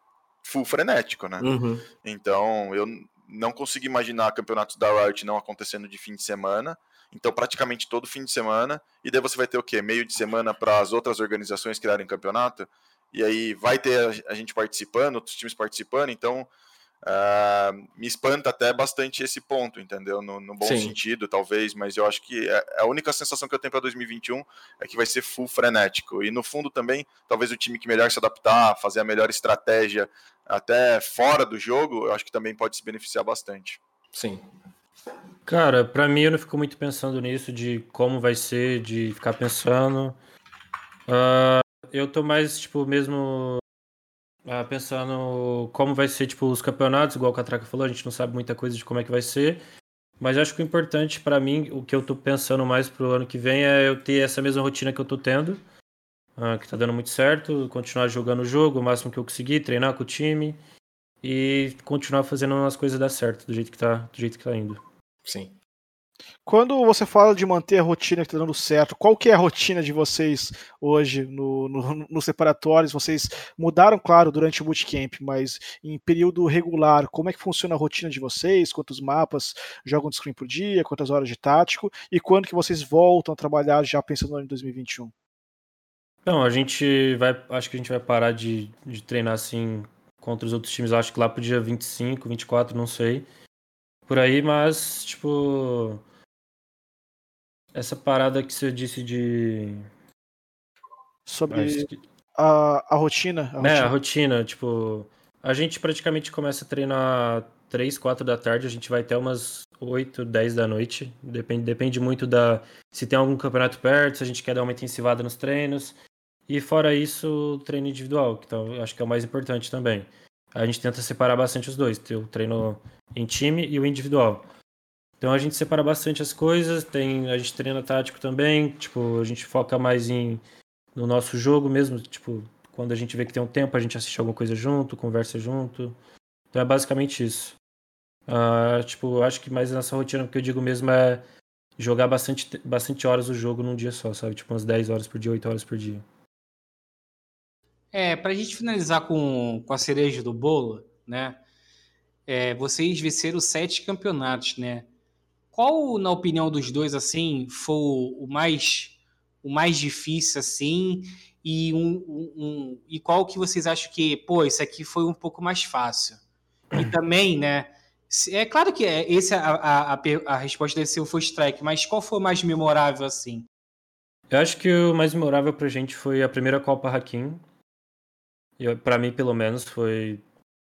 full frenético, né? Uhum. Então, eu não consigo imaginar campeonatos da Riot não acontecendo de fim de semana. Então, praticamente todo fim de semana. E daí você vai ter o quê? Meio de semana para as outras organizações criarem campeonato. E aí vai ter a gente participando, outros times participando. Então, Uh, me espanta até bastante esse ponto, entendeu? No, no bom Sim. sentido, talvez, mas eu acho que é, a única sensação que eu tenho para 2021 é que vai ser full frenético. E no fundo também, talvez o time que melhor se adaptar, fazer a melhor estratégia até fora do jogo, eu acho que também pode se beneficiar bastante. Sim. Cara, para mim eu não fico muito pensando nisso, de como vai ser, de ficar pensando. Uh, eu tô mais, tipo, mesmo ah, pensando como vai ser tipo os campeonatos, igual o Catraca falou, a gente não sabe muita coisa de como é que vai ser. Mas acho que o importante para mim, o que eu tô pensando mais pro ano que vem é eu ter essa mesma rotina que eu tô tendo, ah, que tá dando muito certo, continuar jogando o jogo o máximo que eu conseguir, treinar com o time e continuar fazendo as coisas dar certo do jeito que tá, do jeito que tá indo. Sim. Quando você fala de manter a rotina que está dando certo, qual que é a rotina de vocês hoje no, no, nos separatórios? Vocês mudaram, claro, durante o bootcamp, mas em período regular, como é que funciona a rotina de vocês? Quantos mapas jogam de screen por dia? Quantas horas de tático? E quando que vocês voltam a trabalhar já pensando no ano de 2021? Não, a gente vai. Acho que a gente vai parar de, de treinar assim contra os outros times. Acho que lá pro dia 25, 24, não sei. Por aí, mas, tipo essa parada que você disse de. Sobre a, a rotina. A é, rotina. a rotina. Tipo, a gente praticamente começa a treinar 3, 4 da tarde, a gente vai até umas 8, 10 da noite. Depende, depende muito da. Se tem algum campeonato perto, se a gente quer dar uma intensivada nos treinos. E fora isso, o treino individual, que então, acho que é o mais importante também. A gente tenta separar bastante os dois, o treino em time e o individual. Então a gente separa bastante as coisas, tem a gente treina tático também, tipo, a gente foca mais em no nosso jogo mesmo, tipo, quando a gente vê que tem um tempo, a gente assiste alguma coisa junto, conversa junto. Então é basicamente isso. Uh, tipo, acho que mais nessa rotina que eu digo mesmo é jogar bastante, bastante horas o jogo num dia só, sabe? Tipo, umas 10 horas por dia, 8 horas por dia. É, pra gente finalizar com, com a cereja do bolo, né? É, vocês venceram sete campeonatos, né? Qual, na opinião dos dois, assim, foi o mais, o mais difícil, assim? E, um, um, um, e qual que vocês acham que, pô, isso aqui foi um pouco mais fácil? E também, né? É claro que é, esse, a, a, a, a resposta desse ser o Strike, mas qual foi o mais memorável, assim? Eu acho que o mais memorável pra gente foi a primeira Copa Hakim. Para mim, pelo menos, foi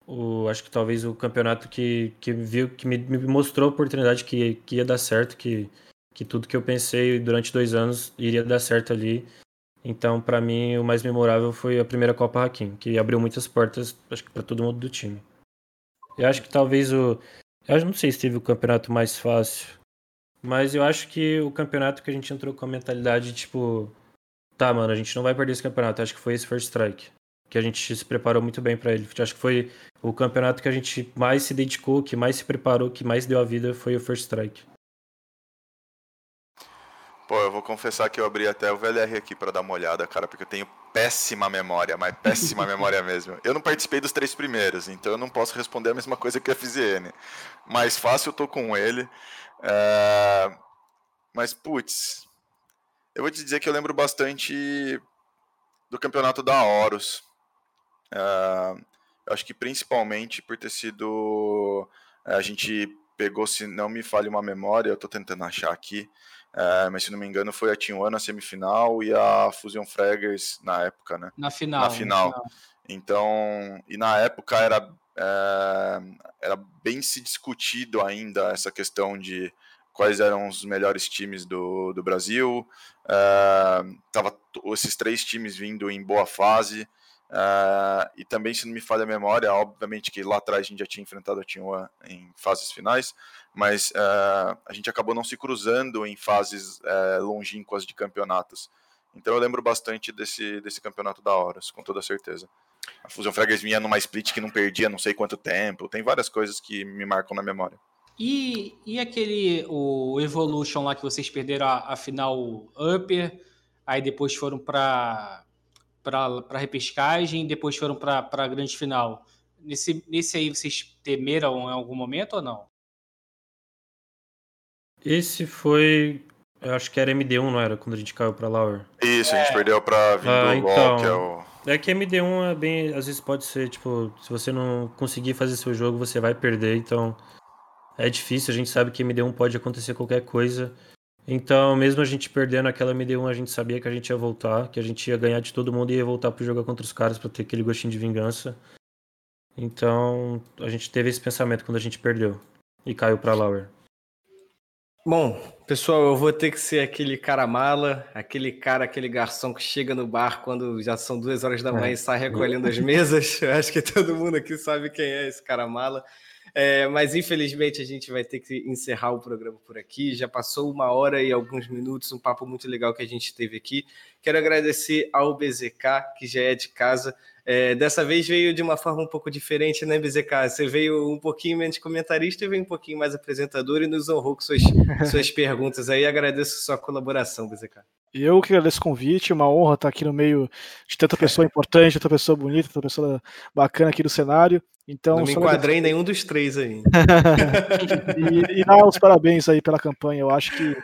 o, acho que talvez o campeonato que, que viu, que me, me mostrou a oportunidade que, que ia dar certo, que, que tudo que eu pensei durante dois anos iria dar certo ali. Então, para mim, o mais memorável foi a primeira Copa Hakim, que abriu muitas portas, acho que para todo mundo do time. Eu acho que talvez o. Eu não sei se teve o campeonato mais fácil. Mas eu acho que o campeonato que a gente entrou com a mentalidade, tipo. Tá, mano, a gente não vai perder esse campeonato. Acho que foi esse First Strike. Que a gente se preparou muito bem para ele. Acho que foi o campeonato que a gente mais se dedicou, que mais se preparou, que mais deu a vida foi o First Strike. Pô, eu vou confessar que eu abri até o VLR aqui para dar uma olhada, cara, porque eu tenho péssima memória, mas péssima memória mesmo. Eu não participei dos três primeiros, então eu não posso responder a mesma coisa que a FZN. Mais fácil eu tô com ele. É... Mas, putz, eu vou te dizer que eu lembro bastante do campeonato da Horus. É... Eu acho que principalmente por ter sido. É, a gente pegou, se não me falhe uma memória, eu tô tentando achar aqui. É, mas se não me engano foi a One na semifinal e a Fusion Fraggers na época, né? Na final. Na final. final. Então, e na época era, é, era bem se discutido ainda essa questão de quais eram os melhores times do, do Brasil. É, tava esses três times vindo em boa fase. Uh, e também, se não me falha a memória, obviamente que lá atrás a gente já tinha enfrentado a Tinhua em fases finais, mas uh, a gente acabou não se cruzando em fases uh, longínquas de campeonatos. Então eu lembro bastante desse, desse campeonato da Horus, com toda certeza. A Fusion Fraggers vinha numa split que não perdia não sei quanto tempo, tem várias coisas que me marcam na memória. E, e aquele, o Evolution lá que vocês perderam a, a final Upper, aí depois foram para para repescagem, depois foram para a grande final. Nesse, nesse aí vocês temeram em algum momento ou não? Esse foi. Eu acho que era MD1, não era? Quando a gente caiu pra Lauer. Isso, a gente é. perdeu pra Vindo ah, então, que é o. É que MD1 é bem. Às vezes pode ser, tipo, se você não conseguir fazer seu jogo, você vai perder, então. É difícil, a gente sabe que MD1 pode acontecer qualquer coisa. Então, mesmo a gente perdendo aquela MD1, a gente sabia que a gente ia voltar, que a gente ia ganhar de todo mundo e ia voltar para jogar contra os caras para ter aquele gostinho de vingança. Então, a gente teve esse pensamento quando a gente perdeu e caiu para Lauer. Bom, pessoal, eu vou ter que ser aquele cara mala, aquele cara, aquele garçom que chega no bar quando já são duas horas da manhã é. e sai recolhendo as mesas. Eu acho que todo mundo aqui sabe quem é esse cara mala. É, mas infelizmente a gente vai ter que encerrar o programa por aqui. Já passou uma hora e alguns minutos, um papo muito legal que a gente teve aqui. Quero agradecer ao BZK, que já é de casa. É, dessa vez veio de uma forma um pouco diferente, né, BZK? Você veio um pouquinho menos comentarista e veio um pouquinho mais apresentador e nos honrou com suas, suas perguntas aí. Agradeço sua colaboração, BZK. Eu que agradeço o convite, uma honra estar aqui no meio de tanta pessoa importante, tanta pessoa bonita, tanta pessoa bacana aqui do cenário. Então, Não me enquadrei em nenhum dos três aí. e, e dar os parabéns aí pela campanha. Eu acho que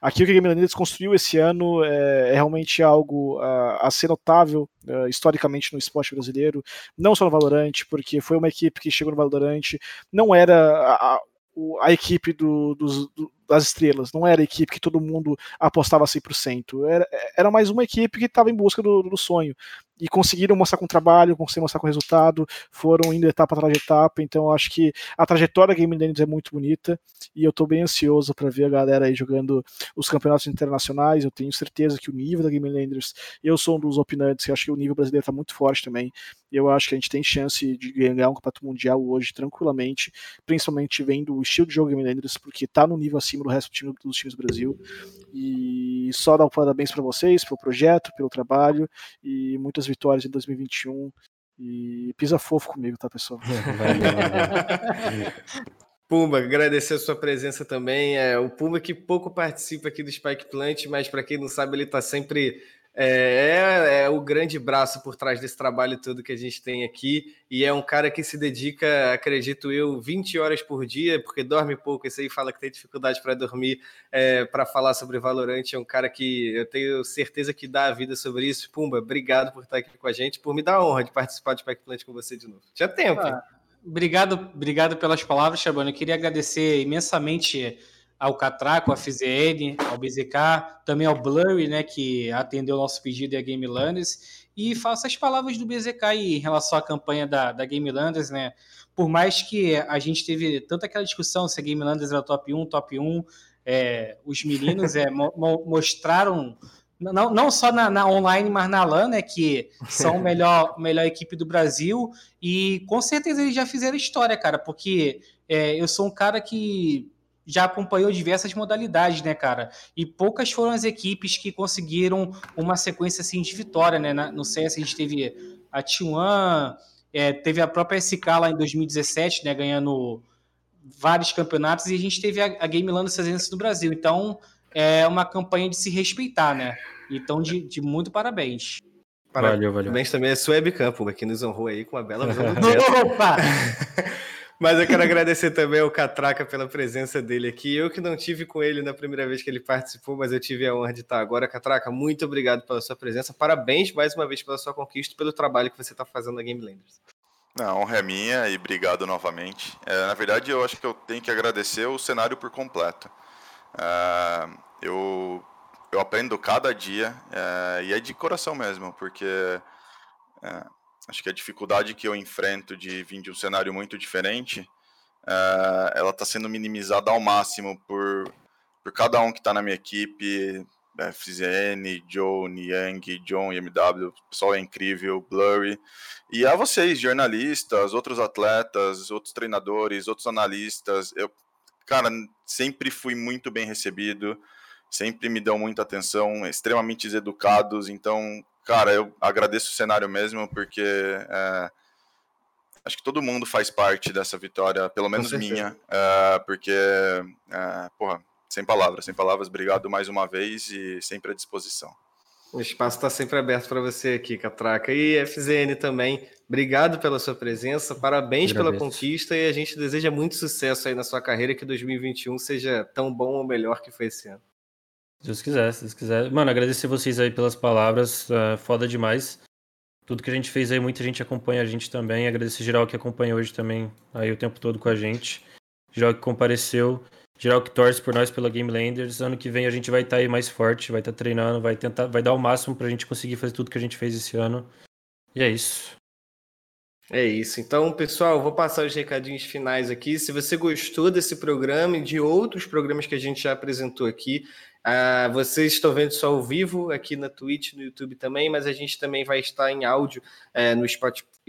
aqui o que a Game Landers construiu esse ano é, é realmente algo uh, a ser notável uh, historicamente no esporte brasileiro, não só no Valorant, porque foi uma equipe que chegou no Valorant, não era a, a equipe do, dos, do, das estrelas, não era a equipe que todo mundo apostava 100%, era, era mais uma equipe que estava em busca do, do sonho. E conseguiram mostrar com trabalho, conseguiram mostrar com resultado, foram indo etapa atrás de etapa, então acho que a trajetória da Game Landers é muito bonita e eu estou bem ansioso para ver a galera aí jogando os campeonatos internacionais, eu tenho certeza que o nível da Game Landers, eu sou um dos opinantes, eu acho que o nível brasileiro está muito forte também, eu acho que a gente tem chance de ganhar um campeonato mundial hoje tranquilamente, principalmente vendo o estilo de jogo Game Landers, porque está no nível acima cima do resto do time, dos times do Brasil. E só dar um parabéns para vocês, pelo projeto, pelo trabalho e muitas vitórias em 2021. E pisa fofo comigo, tá, pessoal? Pumba, agradecer a sua presença também. É o Pumba que pouco participa aqui do Spike Plant, mas para quem não sabe, ele está sempre é, é, é, o grande braço por trás desse trabalho todo que a gente tem aqui. E é um cara que se dedica, acredito eu, 20 horas por dia, porque dorme pouco. Esse aí fala que tem dificuldade para dormir, é, para falar sobre Valorant. É um cara que eu tenho certeza que dá a vida sobre isso. Pumba, obrigado por estar aqui com a gente, por me dar a honra de participar do Plant com você de novo. Tinha tempo. Ah, obrigado, obrigado pelas palavras, Chabano. Eu queria agradecer imensamente ao Catraco, à FZN, ao BZK, também ao Blurry, né, que atendeu o nosso pedido e a Game Landers, e faço as palavras do BZK aí, em relação à campanha da, da Game Landers, né, por mais que a gente teve tanta aquela discussão se a Game Landers era top 1, top 1, é, os meninos é, mo mostraram, não, não só na, na, online, mas na LAN, né, que são a melhor, melhor equipe do Brasil, e com certeza eles já fizeram história, cara, porque é, eu sou um cara que já acompanhou diversas modalidades, né, cara? E poucas foram as equipes que conseguiram uma sequência assim de vitória, né? No CS a gente teve a T1, é, teve a própria SK lá em 2017, né, ganhando vários campeonatos, e a gente teve a, a Game Land fazendo isso no Brasil. Então, é uma campanha de se respeitar, né? Então, de, de muito parabéns. Parabéns valeu, valeu. Parabéns também a sua webcam, que nos honrou aí com uma bela visão do Opa! Mas eu quero agradecer também ao Catraca pela presença dele aqui. Eu que não tive com ele na primeira vez que ele participou, mas eu tive a honra de estar agora. Catraca, muito obrigado pela sua presença. Parabéns mais uma vez pela sua conquista e pelo trabalho que você está fazendo na Game Landers. A honra é minha e obrigado novamente. É, na verdade, eu acho que eu tenho que agradecer o cenário por completo. É, eu, eu aprendo cada dia é, e é de coração mesmo, porque é, Acho que a dificuldade que eu enfrento de vir de um cenário muito diferente, uh, ela está sendo minimizada ao máximo por, por cada um que está na minha equipe, é, FZN, Joe, Niang, John, MW, o pessoal é incrível, Blurry. E a vocês, jornalistas, outros atletas, outros treinadores, outros analistas. Eu, cara, sempre fui muito bem recebido, sempre me dão muita atenção, extremamente educados. Então, Cara, eu agradeço o cenário mesmo, porque é, acho que todo mundo faz parte dessa vitória, pelo menos minha, é, porque, é, porra, sem palavras, sem palavras, obrigado mais uma vez e sempre à disposição. O espaço está sempre aberto para você aqui, Catraca. E FZN também, obrigado pela sua presença, parabéns pela conquista e a gente deseja muito sucesso aí na sua carreira, que 2021 seja tão bom ou melhor que foi esse ano. Se Deus quiser, se Deus quiser. Mano, agradecer vocês aí pelas palavras, uh, foda demais. Tudo que a gente fez aí, muita gente acompanha a gente também. Agradecer geral que acompanha hoje também, aí o tempo todo com a gente. Geral que compareceu, geral que torce por nós pela Game Landers. Ano que vem a gente vai estar tá aí mais forte, vai estar tá treinando, vai tentar, vai dar o máximo pra gente conseguir fazer tudo que a gente fez esse ano. E é isso. É isso. Então, pessoal, vou passar os recadinhos finais aqui. Se você gostou desse programa e de outros programas que a gente já apresentou aqui, Uh, vocês estão vendo só ao vivo aqui na Twitch, no YouTube também, mas a gente também vai estar em áudio uh, no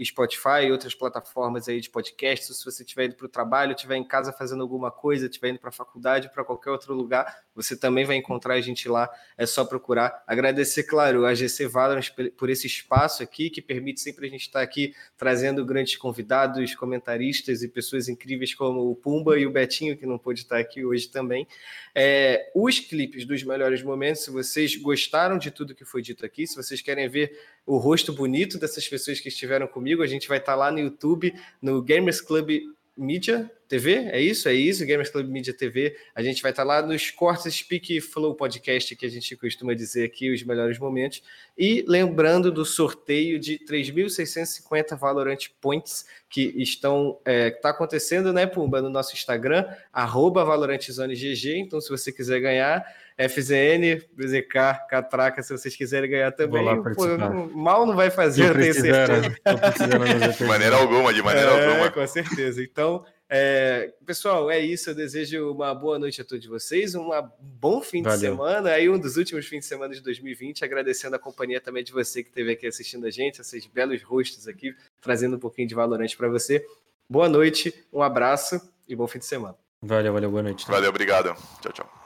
Spotify e outras plataformas aí de podcast. Se você estiver indo para o trabalho, estiver em casa fazendo alguma coisa, estiver indo para a faculdade, para qualquer outro lugar, você também vai encontrar a gente lá. É só procurar. Agradecer, claro, a GC Valorant por esse espaço aqui que permite sempre a gente estar aqui trazendo grandes convidados, comentaristas e pessoas incríveis como o Pumba e o Betinho, que não pôde estar aqui hoje também. É, os clipes dos melhores momentos. Se vocês gostaram de tudo que foi dito aqui, se vocês querem ver o rosto bonito dessas pessoas que estiveram comigo, a gente vai estar lá no YouTube, no Gamers Club Media TV, é isso? É isso, Gamers Club Media TV. A gente vai estar lá nos cortes Speak Flow Podcast, que a gente costuma dizer aqui, os melhores momentos. E lembrando do sorteio de 3.650 Valorant Points que estão é, tá acontecendo, né, Pumba, no nosso Instagram, arroba ValorantZoneGG. Então, se você quiser ganhar, FZN, BZK, Catraca, se vocês quiserem ganhar também. Pô, mal não vai fazer, eu tenho certeza. de maneira alguma, de maneira é, alguma. Com certeza. Então, é, pessoal, é isso. Eu desejo uma boa noite a todos vocês, um bom fim Valeu. de semana, aí um dos últimos fins de semana de 2020. Agradecendo a companhia também de você que esteve aqui assistindo a gente, esses belos rostos aqui, trazendo um pouquinho de valorante para você. Boa noite, um abraço e bom fim de semana. Valeu, valeu, boa noite. Valeu, obrigado. Tchau, tchau.